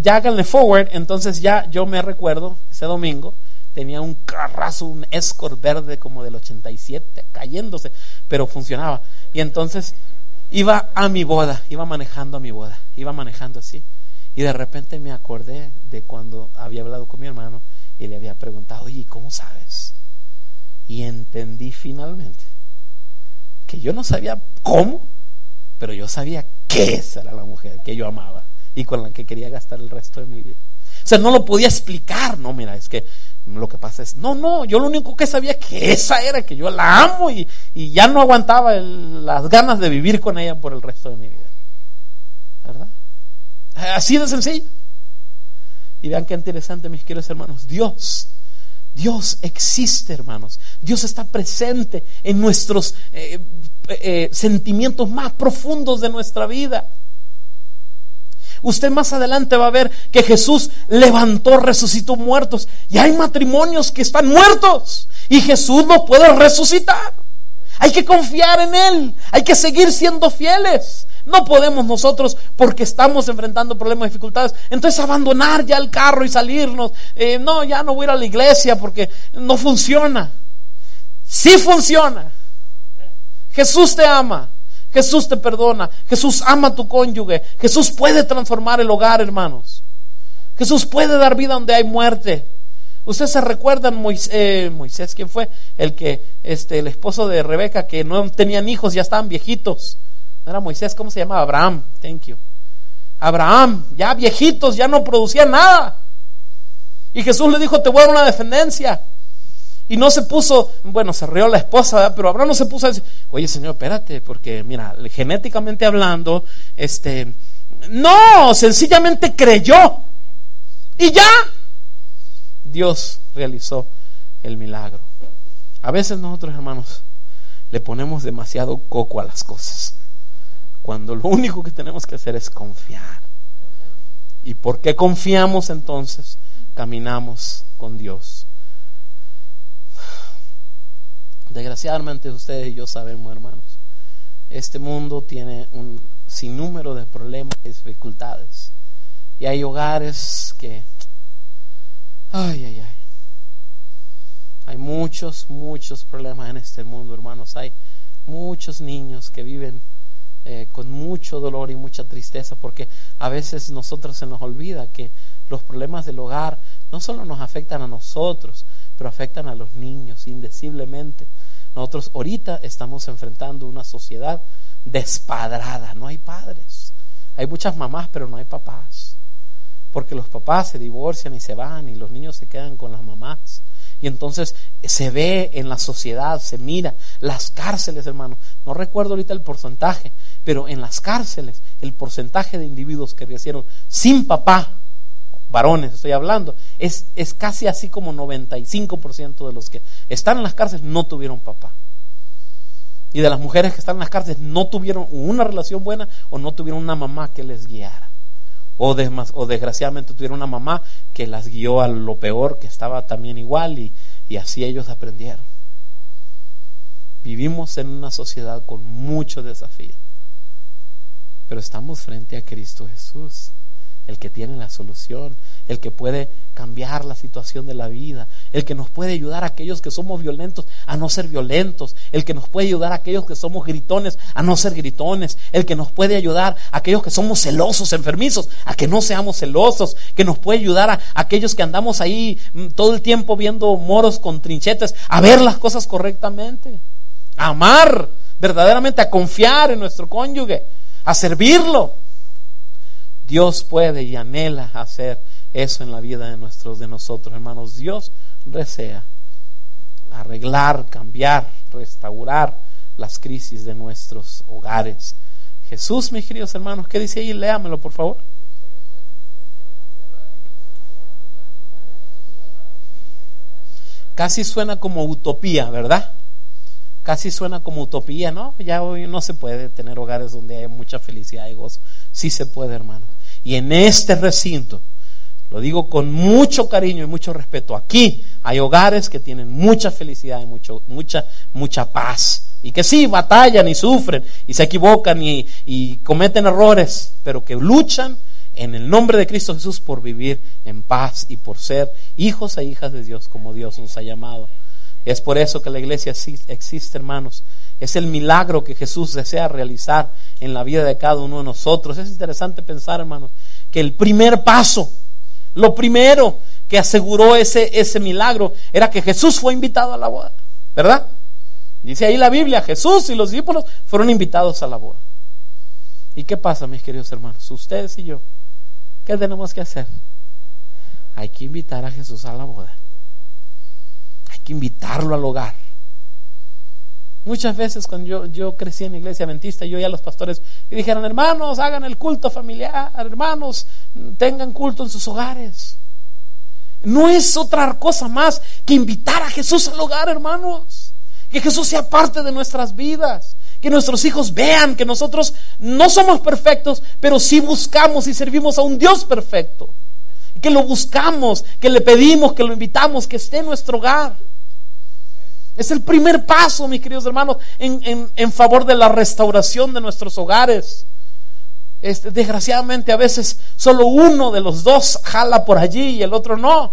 ya háganle forward. Entonces ya yo me recuerdo, ese domingo, tenía un carrazo, un Escort verde como del 87, cayéndose, pero funcionaba. Y entonces iba a mi boda, iba manejando a mi boda, iba manejando así. Y de repente me acordé de cuando había hablado con mi hermano y le había preguntado, ¿y ¿cómo sabes? Y entendí finalmente que yo no sabía cómo, pero yo sabía que esa era la mujer que yo amaba y con la que quería gastar el resto de mi vida. O sea, no lo podía explicar, no, mira, es que lo que pasa es, no, no, yo lo único que sabía que esa era, que yo la amo y, ya no aguantaba las ganas de vivir con ella por el resto de mi vida. ¿Verdad? Así de sencillo. Y vean qué interesante, mis queridos hermanos. Dios, Dios existe, hermanos. Dios está presente en nuestros eh, eh, sentimientos más profundos de nuestra vida. Usted más adelante va a ver que Jesús levantó, resucitó muertos. Y hay matrimonios que están muertos. Y Jesús no puede resucitar. Hay que confiar en Él. Hay que seguir siendo fieles. No podemos nosotros, porque estamos enfrentando problemas, dificultades, entonces abandonar ya el carro y salirnos. Eh, no, ya no voy a ir a la iglesia porque no funciona. Sí funciona. Jesús te ama. Jesús te perdona. Jesús ama a tu cónyuge. Jesús puede transformar el hogar, hermanos. Jesús puede dar vida donde hay muerte. Ustedes se recuerdan Moisés, eh, Moisés, ¿quién fue? El que, este, el esposo de Rebeca, que no tenían hijos, ya estaban viejitos. No era Moisés, ¿cómo se llamaba? Abraham. Thank you. Abraham, ya viejitos, ya no producía nada. Y Jesús le dijo, te voy a dar una descendencia. Y no se puso, bueno, se rió la esposa, pero Abraham no se puso a decir, oye Señor, espérate, porque mira, genéticamente hablando, este, no, sencillamente creyó. Y ya, Dios realizó el milagro. A veces nosotros, hermanos, le ponemos demasiado coco a las cosas, cuando lo único que tenemos que hacer es confiar. ¿Y por qué confiamos entonces? Caminamos con Dios. Desgraciadamente ustedes y yo sabemos, hermanos, este mundo tiene un sinnúmero de problemas y dificultades. Y hay hogares que... Ay, ay, ay. Hay muchos, muchos problemas en este mundo, hermanos. Hay muchos niños que viven eh, con mucho dolor y mucha tristeza porque a veces nosotros se nos olvida que los problemas del hogar no solo nos afectan a nosotros, pero afectan a los niños indeciblemente. Nosotros ahorita estamos enfrentando una sociedad despadrada, no hay padres. Hay muchas mamás, pero no hay papás. Porque los papás se divorcian y se van y los niños se quedan con las mamás. Y entonces se ve en la sociedad, se mira, las cárceles, hermano. No recuerdo ahorita el porcentaje, pero en las cárceles el porcentaje de individuos que crecieron sin papá varones estoy hablando, es, es casi así como 95% de los que están en las cárceles no tuvieron papá. Y de las mujeres que están en las cárceles no tuvieron una relación buena o no tuvieron una mamá que les guiara. O, o desgraciadamente tuvieron una mamá que las guió a lo peor, que estaba también igual y, y así ellos aprendieron. Vivimos en una sociedad con mucho desafío, pero estamos frente a Cristo Jesús el que tiene la solución, el que puede cambiar la situación de la vida, el que nos puede ayudar a aquellos que somos violentos a no ser violentos, el que nos puede ayudar a aquellos que somos gritones a no ser gritones, el que nos puede ayudar a aquellos que somos celosos, enfermizos, a que no seamos celosos, que nos puede ayudar a aquellos que andamos ahí mm, todo el tiempo viendo moros con trinchetes, a ver las cosas correctamente, a amar verdaderamente, a confiar en nuestro cónyuge, a servirlo Dios puede y anhela hacer eso en la vida de nuestros de nosotros, hermanos. Dios desea arreglar, cambiar, restaurar las crisis de nuestros hogares. Jesús, mis queridos hermanos, ¿qué dice ahí? Léamelo, por favor. Casi suena como utopía, ¿verdad? Casi suena como utopía, ¿no? Ya hoy no se puede tener hogares donde hay mucha felicidad y gozo. Sí se puede, hermanos. Y en este recinto, lo digo con mucho cariño y mucho respeto, aquí hay hogares que tienen mucha felicidad y mucho, mucha, mucha paz. Y que sí, batallan y sufren y se equivocan y, y cometen errores, pero que luchan en el nombre de Cristo Jesús por vivir en paz y por ser hijos e hijas de Dios como Dios nos ha llamado. Es por eso que la iglesia existe, hermanos. Es el milagro que Jesús desea realizar en la vida de cada uno de nosotros. Es interesante pensar, hermanos, que el primer paso, lo primero que aseguró ese, ese milagro era que Jesús fue invitado a la boda, ¿verdad? Dice ahí la Biblia, Jesús y los discípulos fueron invitados a la boda. ¿Y qué pasa, mis queridos hermanos? Ustedes y yo, ¿qué tenemos que hacer? Hay que invitar a Jesús a la boda que invitarlo al hogar. Muchas veces cuando yo, crecí en la iglesia adventista, yo y a los pastores y dijeron, hermanos, hagan el culto familiar, hermanos, tengan culto en sus hogares. No es otra cosa más que invitar a Jesús al hogar, hermanos. Que Jesús sea parte de nuestras vidas. Que nuestros hijos vean que nosotros no somos perfectos, pero sí buscamos y servimos a un Dios perfecto. Que lo buscamos, que le pedimos, que lo invitamos, que esté en nuestro hogar. Es el primer paso, mis queridos hermanos, en, favor de la restauración de nuestros hogares. Este, desgraciadamente a veces solo uno de los dos jala por allí y el otro no.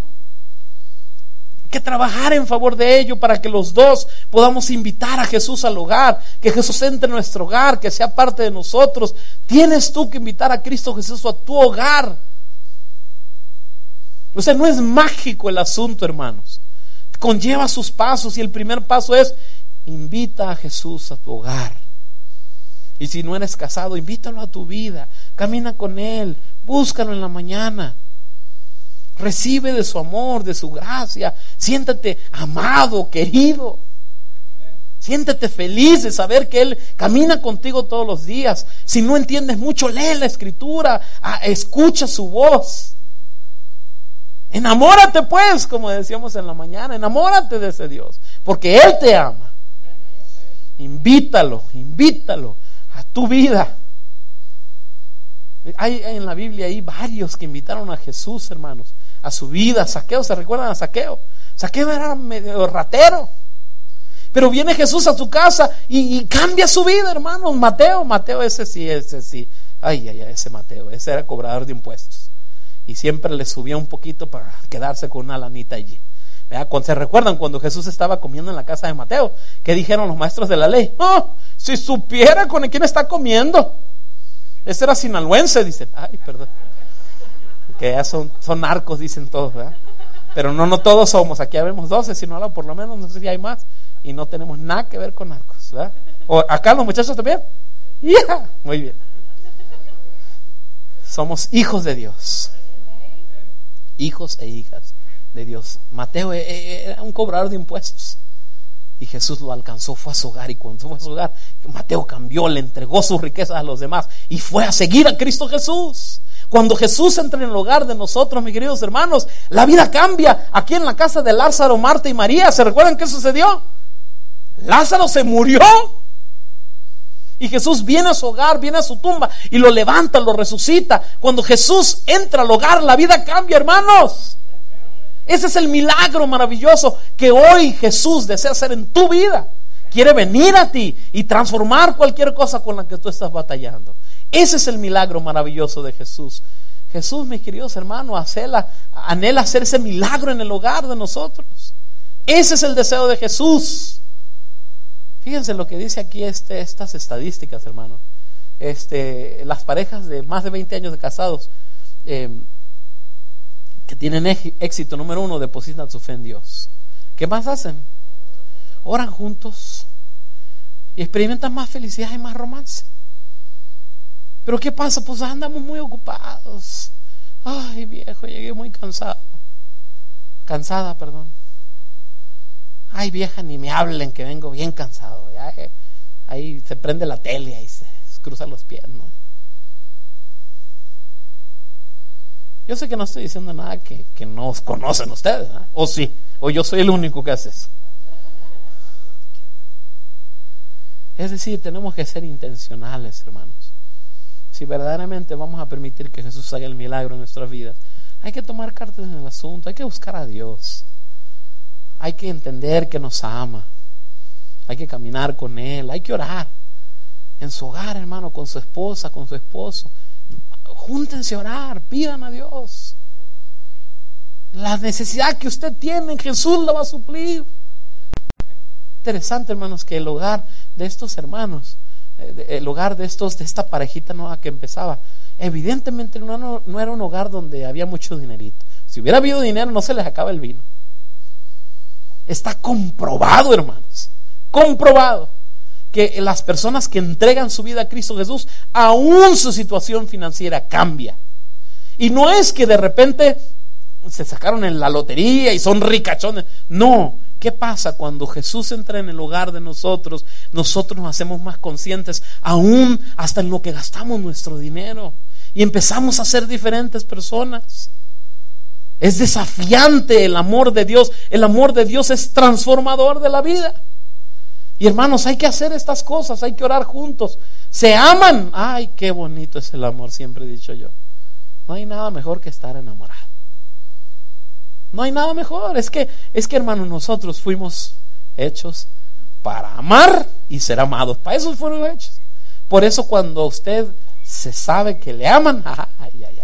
Hay que trabajar en favor de ello para que los dos podamos invitar a Jesús al hogar, que Jesús entre en nuestro hogar, que sea parte de nosotros. Tienes tú que invitar a Cristo Jesús a tu hogar. O sea, no es mágico el asunto, hermanos conlleva sus pasos y el primer paso es invita a Jesús a tu hogar. Y si no eres casado, invítalo a tu vida, camina con Él, búscalo en la mañana. Recibe de su amor, de su gracia, siéntate amado, querido. Siéntete feliz de saber que Él camina contigo todos los días. Si no entiendes mucho, lee la escritura, ah, escucha su voz. Enamórate pues, como decíamos en la mañana, enamórate de ese Dios, porque Él te ama. Invítalo, invítalo a tu vida. Hay en la Biblia hay varios que invitaron a Jesús, hermanos, a su vida. Saqueo, ¿se recuerdan a Saqueo? Saqueo era medio ratero. Pero viene Jesús a tu casa y, y, cambia su vida, hermanos. Mateo, Mateo, ese sí, ese sí. Ay, ay, ay, ese Mateo, ese era cobrador de impuestos y siempre le subía un poquito para quedarse con una lanita allí. Cuando, ¿Se recuerdan cuando Jesús estaba comiendo en la casa de Mateo? ¿Qué dijeron los maestros de la ley? Oh, si supiera con quién está comiendo. Ese era sinaloense, dicen. Ay, perdón. Que ya son, son dicen todos, ¿verdad? Pero no, no todos somos. Aquí habemos 12, sino por lo menos no sé si hay más. Y no tenemos nada que ver con narcos, ¿verdad? ¿O acá los muchachos también? Ya, muy bien. Somos hijos de Dios hijos e hijas de Dios. Mateo e, e, era un cobrador de impuestos. Y Jesús lo alcanzó, fue a su hogar y cuando fue a su hogar, Mateo cambió, le entregó sus riquezas a los demás y fue a seguir a Cristo Jesús. Cuando Jesús entra en el hogar de nosotros, mis queridos hermanos, la vida cambia. Aquí en la casa de Lázaro, Marta y María, ¿se recuerdan qué sucedió? Lázaro se murió y Jesús viene a su hogar, viene a su tumba y lo levanta, lo resucita. Cuando Jesús entra al hogar, la vida cambia, hermanos. Ese es el milagro maravilloso que hoy Jesús desea hacer en tu vida. Quiere venir a ti y transformar cualquier cosa con la que tú estás batallando. Ese es el milagro maravilloso de Jesús. Jesús, mis queridos hermanos, anhela hacer ese milagro en el hogar de nosotros. Ese es el deseo de Jesús. Fíjense lo que dice aquí este, estas estadísticas, hermano. Este, las parejas de más de 20 años de casados em, que tienen éxito, número uno, depositan su fe en Dios. ¿Qué más hacen? Oran juntos y experimentan más felicidad y más romance. Pero ¿qué pasa? Pues andamos muy ocupados. Ay, viejo, llegué muy cansado. Cansada, perdón. Ay, vieja, ni me hablen que vengo bien cansado. Eh, ahí se prende la tele y se cruza los pies. Yo sé que no estoy diciendo nada que, que no os conocen ustedes, o sí, o yo soy el único que hace eso. Es decir, tenemos que ser intencionales, hermanos. Si verdaderamente vamos a permitir que Jesús haga el milagro en nuestras vidas, hay que tomar cartas en el asunto, hay que buscar a Dios, hay que entender que nos ama, hay que caminar con Él, hay que orar en su hogar, hermano, con su esposa, con su esposo. Júntense a orar, pidan a Dios. La necesidad que usted tiene, Jesús la va a suplir. Interesante, hermanos, que el hogar de estos hermanos, eh, el hogar de estos, de esta parejita nueva que empezaba, evidentemente no, era un hogar donde había mucho dinerito. Si hubiera habido dinero, no se les acaba el vino. Está comprobado, hermanos comprobado que las personas que entregan su vida a Cristo Jesús, aún su situación financiera cambia. Y no es que de repente se sacaron en la lotería y son ricachones. No, ¿qué pasa cuando Jesús entra en el hogar de nosotros? Nosotros nos hacemos más conscientes, aún hasta en lo que gastamos nuestro dinero. Y empezamos a ser diferentes personas. Es desafiante el amor de Dios. El amor de Dios es transformador de la vida. Y hermanos, hay que hacer estas cosas, hay que orar juntos. Se aman. Ay, qué bonito es el amor, siempre he dicho yo. No hay nada mejor que estar enamorado. No hay nada mejor. Es que, es que hermanos, nosotros fuimos hechos para amar y ser amados. Para eso fueron hechos. Por eso cuando usted se sabe que le aman, ay, ay.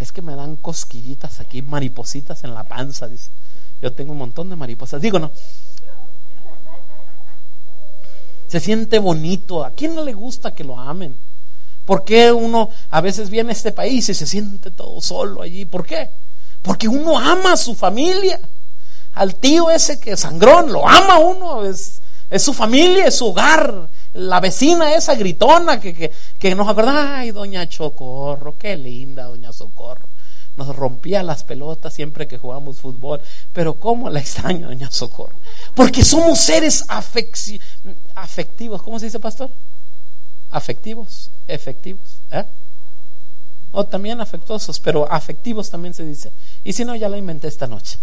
Es que me dan cosquillitas aquí, maripositas en la panza, dice. Yo tengo un montón de mariposas. Digo, no, se siente bonito. ¿A quién no le gusta que lo amen? ¿Por qué uno a veces viene a este país y se siente todo solo allí? ¿Por qué? Porque uno ama a su familia. Al tío ese que sangrón, lo ama uno, es, es su familia, es su hogar. La vecina esa gritona que, que, nos acuerda, ay, doña Chocorro, qué linda doña Socorro nos rompía las pelotas siempre que jugamos fútbol. Pero ¿cómo la extraño, doña Socorro? Porque somos seres afectivos. ¿Cómo se dice, pastor? Afectivos, efectivos. ¿eh? O también afectuosos, pero afectivos también se dice. Y si no, ya lo inventé esta noche.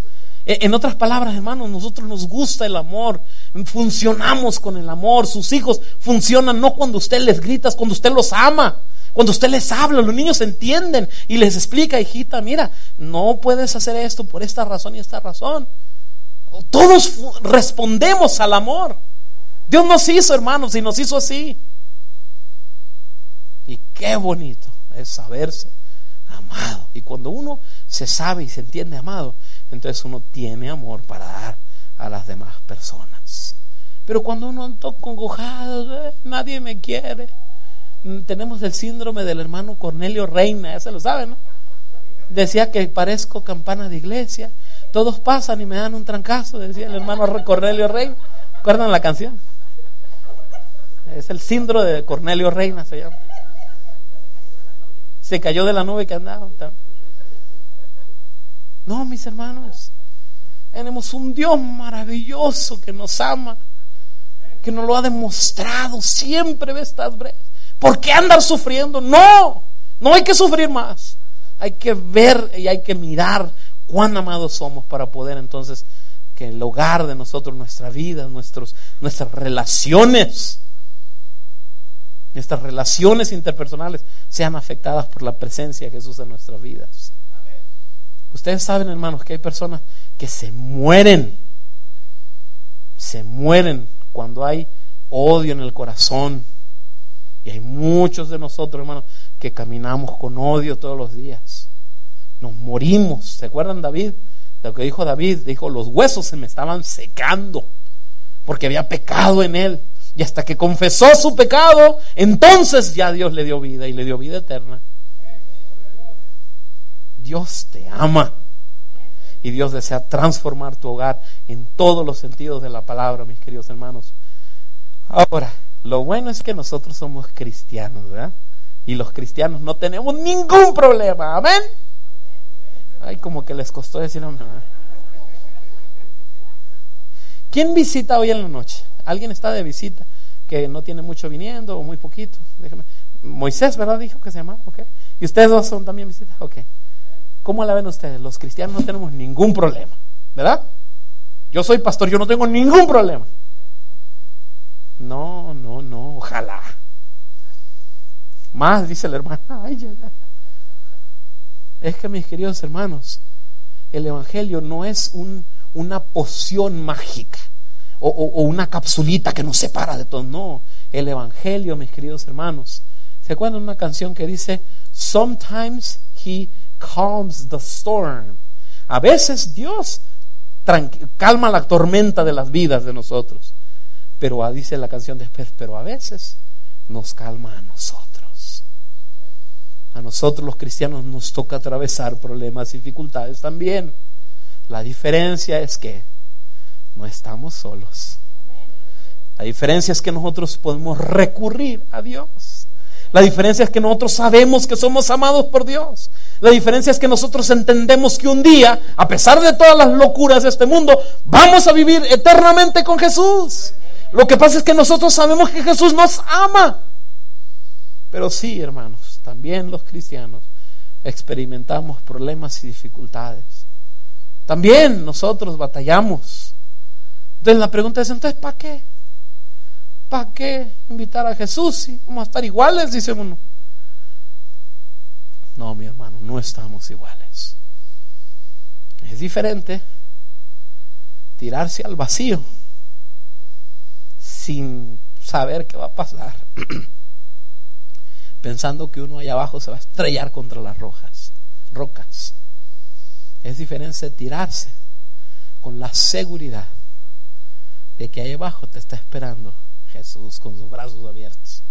E, en otras palabras, hermanos, nosotros nos gusta el amor, funcionamos con el amor, sus hijos funcionan no cuando usted les grita, cuando usted los ama. Cuando usted les habla, los niños entienden y les explica, hijita, mira, no puedes hacer esto por esta razón y esta razón. Todos respondemos al amor. Dios nos hizo, hermanos, y nos hizo así. Y qué bonito es saberse amado. Y cuando uno se sabe y se entiende amado, entonces uno tiene amor para dar a las demás personas. Pero cuando uno anda congojado, nadie me quiere, Mm, tenemos el síndrome del hermano Cornelio Reina, ya se lo saben, ¿no? Decía que parezco campana de iglesia, todos pasan y me dan un trancazo, decía el hermano Cornelio Reina. ¿Recuerdan la canción? Es el síndrome de Cornelio Reina, se llama. Se cayó de la nube que andaba. No, mis hermanos, tenemos un Dios maravilloso que nos ama, que nos lo ha demostrado, siempre ve estas brechas. ¿Por qué andar sufriendo? No, no hay que sufrir más. Hay que ver y hay que mirar cuán amados somos para poder entonces que el hogar de nosotros, nuestra vida, nuestros, nuestras relaciones, nuestras relaciones interpersonales sean afectadas por la presencia de Jesús en nuestras vidas. Ustedes saben, hermanos, que hay personas que se mueren, se mueren cuando hay odio en el corazón, y hay muchos de nosotros, hermanos, que caminamos con odio todos los días. Nos morimos. ¿Se acuerdan David? De lo que dijo David, dijo, los huesos se me estaban secando porque había pecado en él. Y hasta que confesó su pecado, entonces ya Dios le dio vida y le dio vida eterna. Dios te ama. Y Dios desea transformar tu hogar en todos los sentidos de la palabra, mis queridos hermanos. Ahora, lo bueno es que nosotros somos cristianos, ¿verdad? Y los cristianos no tenemos ningún problema. Amén. Ay, como que les costó decir amén. ¿Quién visita hoy en la noche? ¿Alguien está de visita que no tiene mucho viniendo o muy poquito? Déjame. Moisés, ¿verdad? Dijo que se llama. Ok. ¿Y ustedes dos son también visitas? Ok. ¿Cómo la ven ustedes? Los cristianos no tenemos ningún problema, ¿verdad? Yo soy pastor, yo no tengo ningún problema. No, no, no, ojalá. Más, dice la hermana. Es que mis queridos hermanos, el Evangelio no es un, una poción mágica o, una capsulita que nos separa de todo. No, el Evangelio, mis queridos hermanos. ¿Se acuerdan una canción que dice, Sometimes He calms the storm? A veces Dios calma la tormenta de las vidas de nosotros. Pero dice la canción después, pero a veces nos calma a nosotros. A nosotros los cristianos nos toca atravesar problemas y dificultades también. La diferencia es que no estamos solos. La diferencia es que nosotros podemos recurrir a Dios. La diferencia es que nosotros sabemos que somos amados por Dios. La diferencia es que nosotros entendemos que un día, a pesar de todas las locuras de este mundo, vamos a vivir eternamente con Jesús. Lo que pasa es que nosotros sabemos que Jesús nos ama. Pero sí, hermanos, también los cristianos experimentamos problemas y dificultades. También nosotros batallamos. Entonces la pregunta es, entonces, ¿para qué? ¿Para qué invitar a Jesús si vamos a estar iguales? Dice uno. No, mi hermano, no estamos iguales. Es diferente tirarse al vacío sin saber qué va a pasar, pensando que uno allá abajo se va a estrellar contra las rojas, rocas. Es diferente tirarse con la seguridad de que ahí abajo te está esperando Jesús con sus brazos abiertos.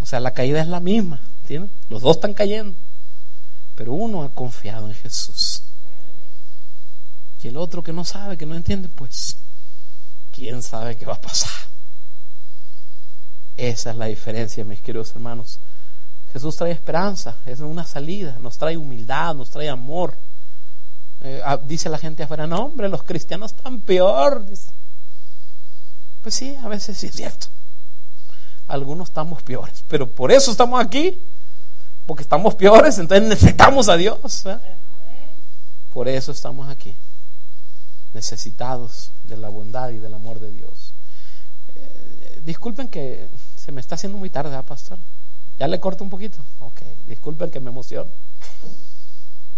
O sea, la caída es la misma, ¿entiendes? Los dos están cayendo, pero uno ha confiado en Jesús. Y el otro que no sabe, que no entiende, pues, ¿quién sabe qué va a pasar? Esa es la diferencia, mis queridos hermanos. Jesús trae esperanza, es una salida, nos trae humildad, nos trae amor. Eh, ah, dice la gente afuera, no, hombre, los cristianos están peor. Pues sí, a veces sí es cierto. Algunos estamos peores, pero por eso estamos aquí, porque estamos peores, entonces necesitamos a Dios. ¿eh? Por eso estamos aquí, necesitados de la bondad y del amor de Dios. Eh, disculpen que se me está haciendo muy tarde, ¿eh, pastor? ¿Ya le corto un poquito? Ok, disculpen que me emociono.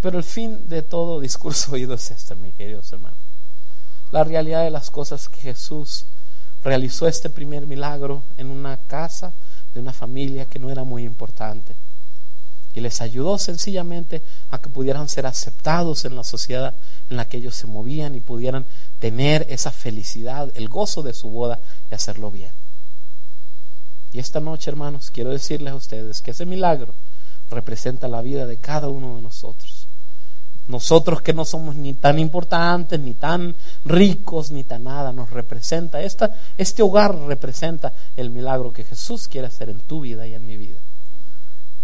Pero el fin de todo discurso oído es este, mis queridos hermanos. La realidad de las cosas que Jesús realizó este primer milagro en una casa de una familia que no era muy importante. Y les ayudó sencillamente a que pudieran ser aceptados en la sociedad en la que ellos se movían y pudieran tener esa felicidad, el gozo de su boda y hacerlo bien. Y esta noche, hermanos, quiero decirles a ustedes que ese milagro representa la vida de cada uno de nosotros. Nosotros que no somos ni tan importantes, ni tan ricos, ni tan nada, nos representa. Este hogar representa el milagro que Jesús quiere hacer en tu vida y en mi vida.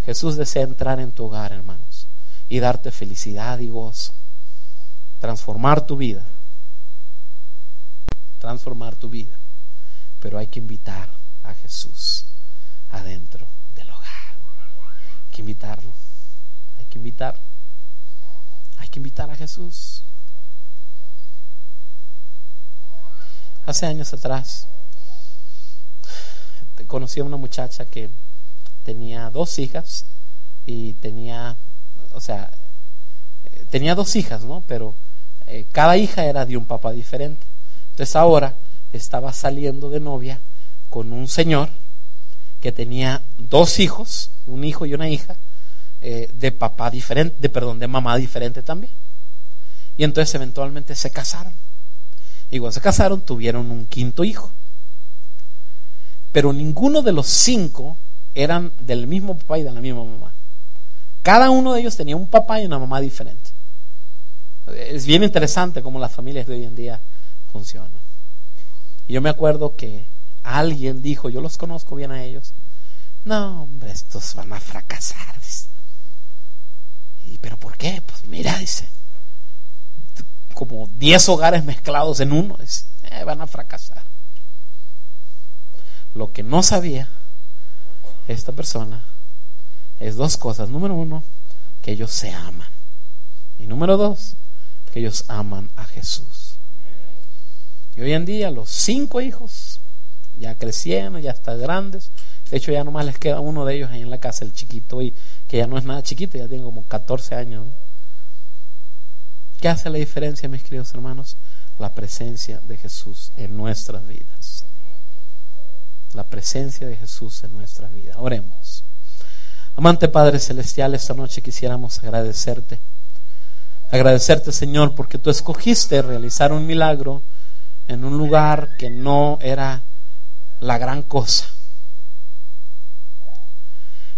Jesús desea entrar en tu hogar, hermanos, y darte felicidad y gozo. Transformar tu vida. Transformar tu vida. Pero hay que invitar a Jesús adentro del hogar. Hay que invitarlo. Hay que invitarlo. Hay que invitar a Jesús. Hace años atrás conocí a una muchacha que tenía dos hijas y tenía, o sea, tenía dos hijas, ¿no? Pero eh, cada hija era de un papá diferente. Entonces ahora estaba saliendo de novia con un señor que tenía dos hijos, un hijo y una hija, eh, de papá diferente, de perdón, de mamá diferente también. Y entonces eventualmente se casaron. Y cuando se casaron tuvieron un quinto hijo. Pero ninguno de los cinco eran del mismo papá y de la misma mamá. Cada uno de ellos tenía un papá y una mamá diferente. Es bien interesante cómo las familias de hoy en día funcionan. Y yo me acuerdo que alguien dijo, yo los conozco bien a ellos, no, hombre, estos van a fracasar. ¿Y pero por qué? Pues mira, dice, como 10 hogares mezclados en uno, dice, eh, van a fracasar. Lo que no sabía esta persona es dos cosas. Número uno, que ellos se aman. Y número dos, que ellos aman a Jesús. Y hoy en día los cinco hijos ya crecieron, ya están grandes. De hecho, ya nomás les queda uno de ellos ahí en la casa, el chiquito, y que ya no es nada chiquito, ya tiene como 14 años. ¿Qué hace la diferencia, mis queridos hermanos? La presencia de Jesús en nuestras vidas. La presencia de Jesús en nuestras vidas. Oremos. Amante Padre Celestial, esta noche quisiéramos agradecerte. Agradecerte, Señor, porque tú escogiste realizar un milagro en un lugar que no era la gran cosa.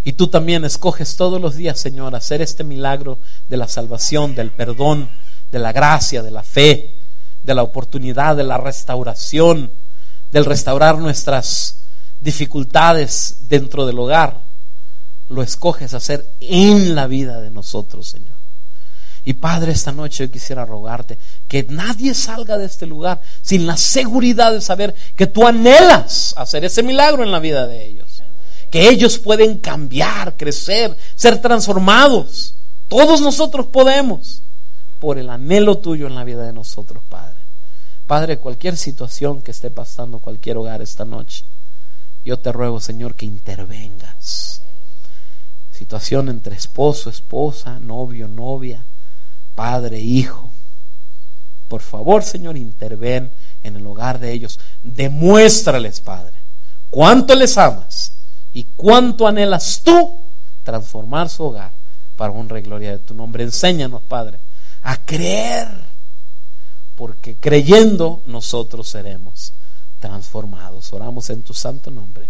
Y tú también escoges todos los días, Señor, hacer este milagro de la salvación, del perdón, de la gracia, de la fe, de la oportunidad, de la restauración, del restaurar nuestras dificultades dentro del hogar. Lo escoges hacer en la vida de nosotros, Señor. Y Padre, esta noche yo quisiera rogarte que nadie salga de este lugar sin la seguridad de saber que tú anhelas hacer ese milagro en la vida de ellos. Que ellos pueden cambiar, crecer, ser transformados. Todos nosotros podemos por el anhelo tuyo en la vida de nosotros, Padre. Padre, cualquier situación que esté pasando cualquier hogar esta noche, yo te ruego, Señor, que intervengas. Situación entre esposo, esposa, novio, novia, padre, hijo. Por favor, Señor, interven en el hogar de ellos. Demuéstrales, Padre, cuánto les amas y cuánto anhelas tú transformar su hogar para honra y gloria de tu nombre. Enséñanos, Padre, a creer, porque creyendo nosotros seremos transformados. Oramos en tu santo nombre.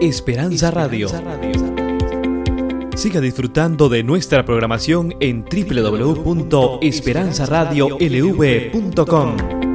Esperanza Radio. Siga disfrutando de nuestra programación en www.esperanzaradiolv.com.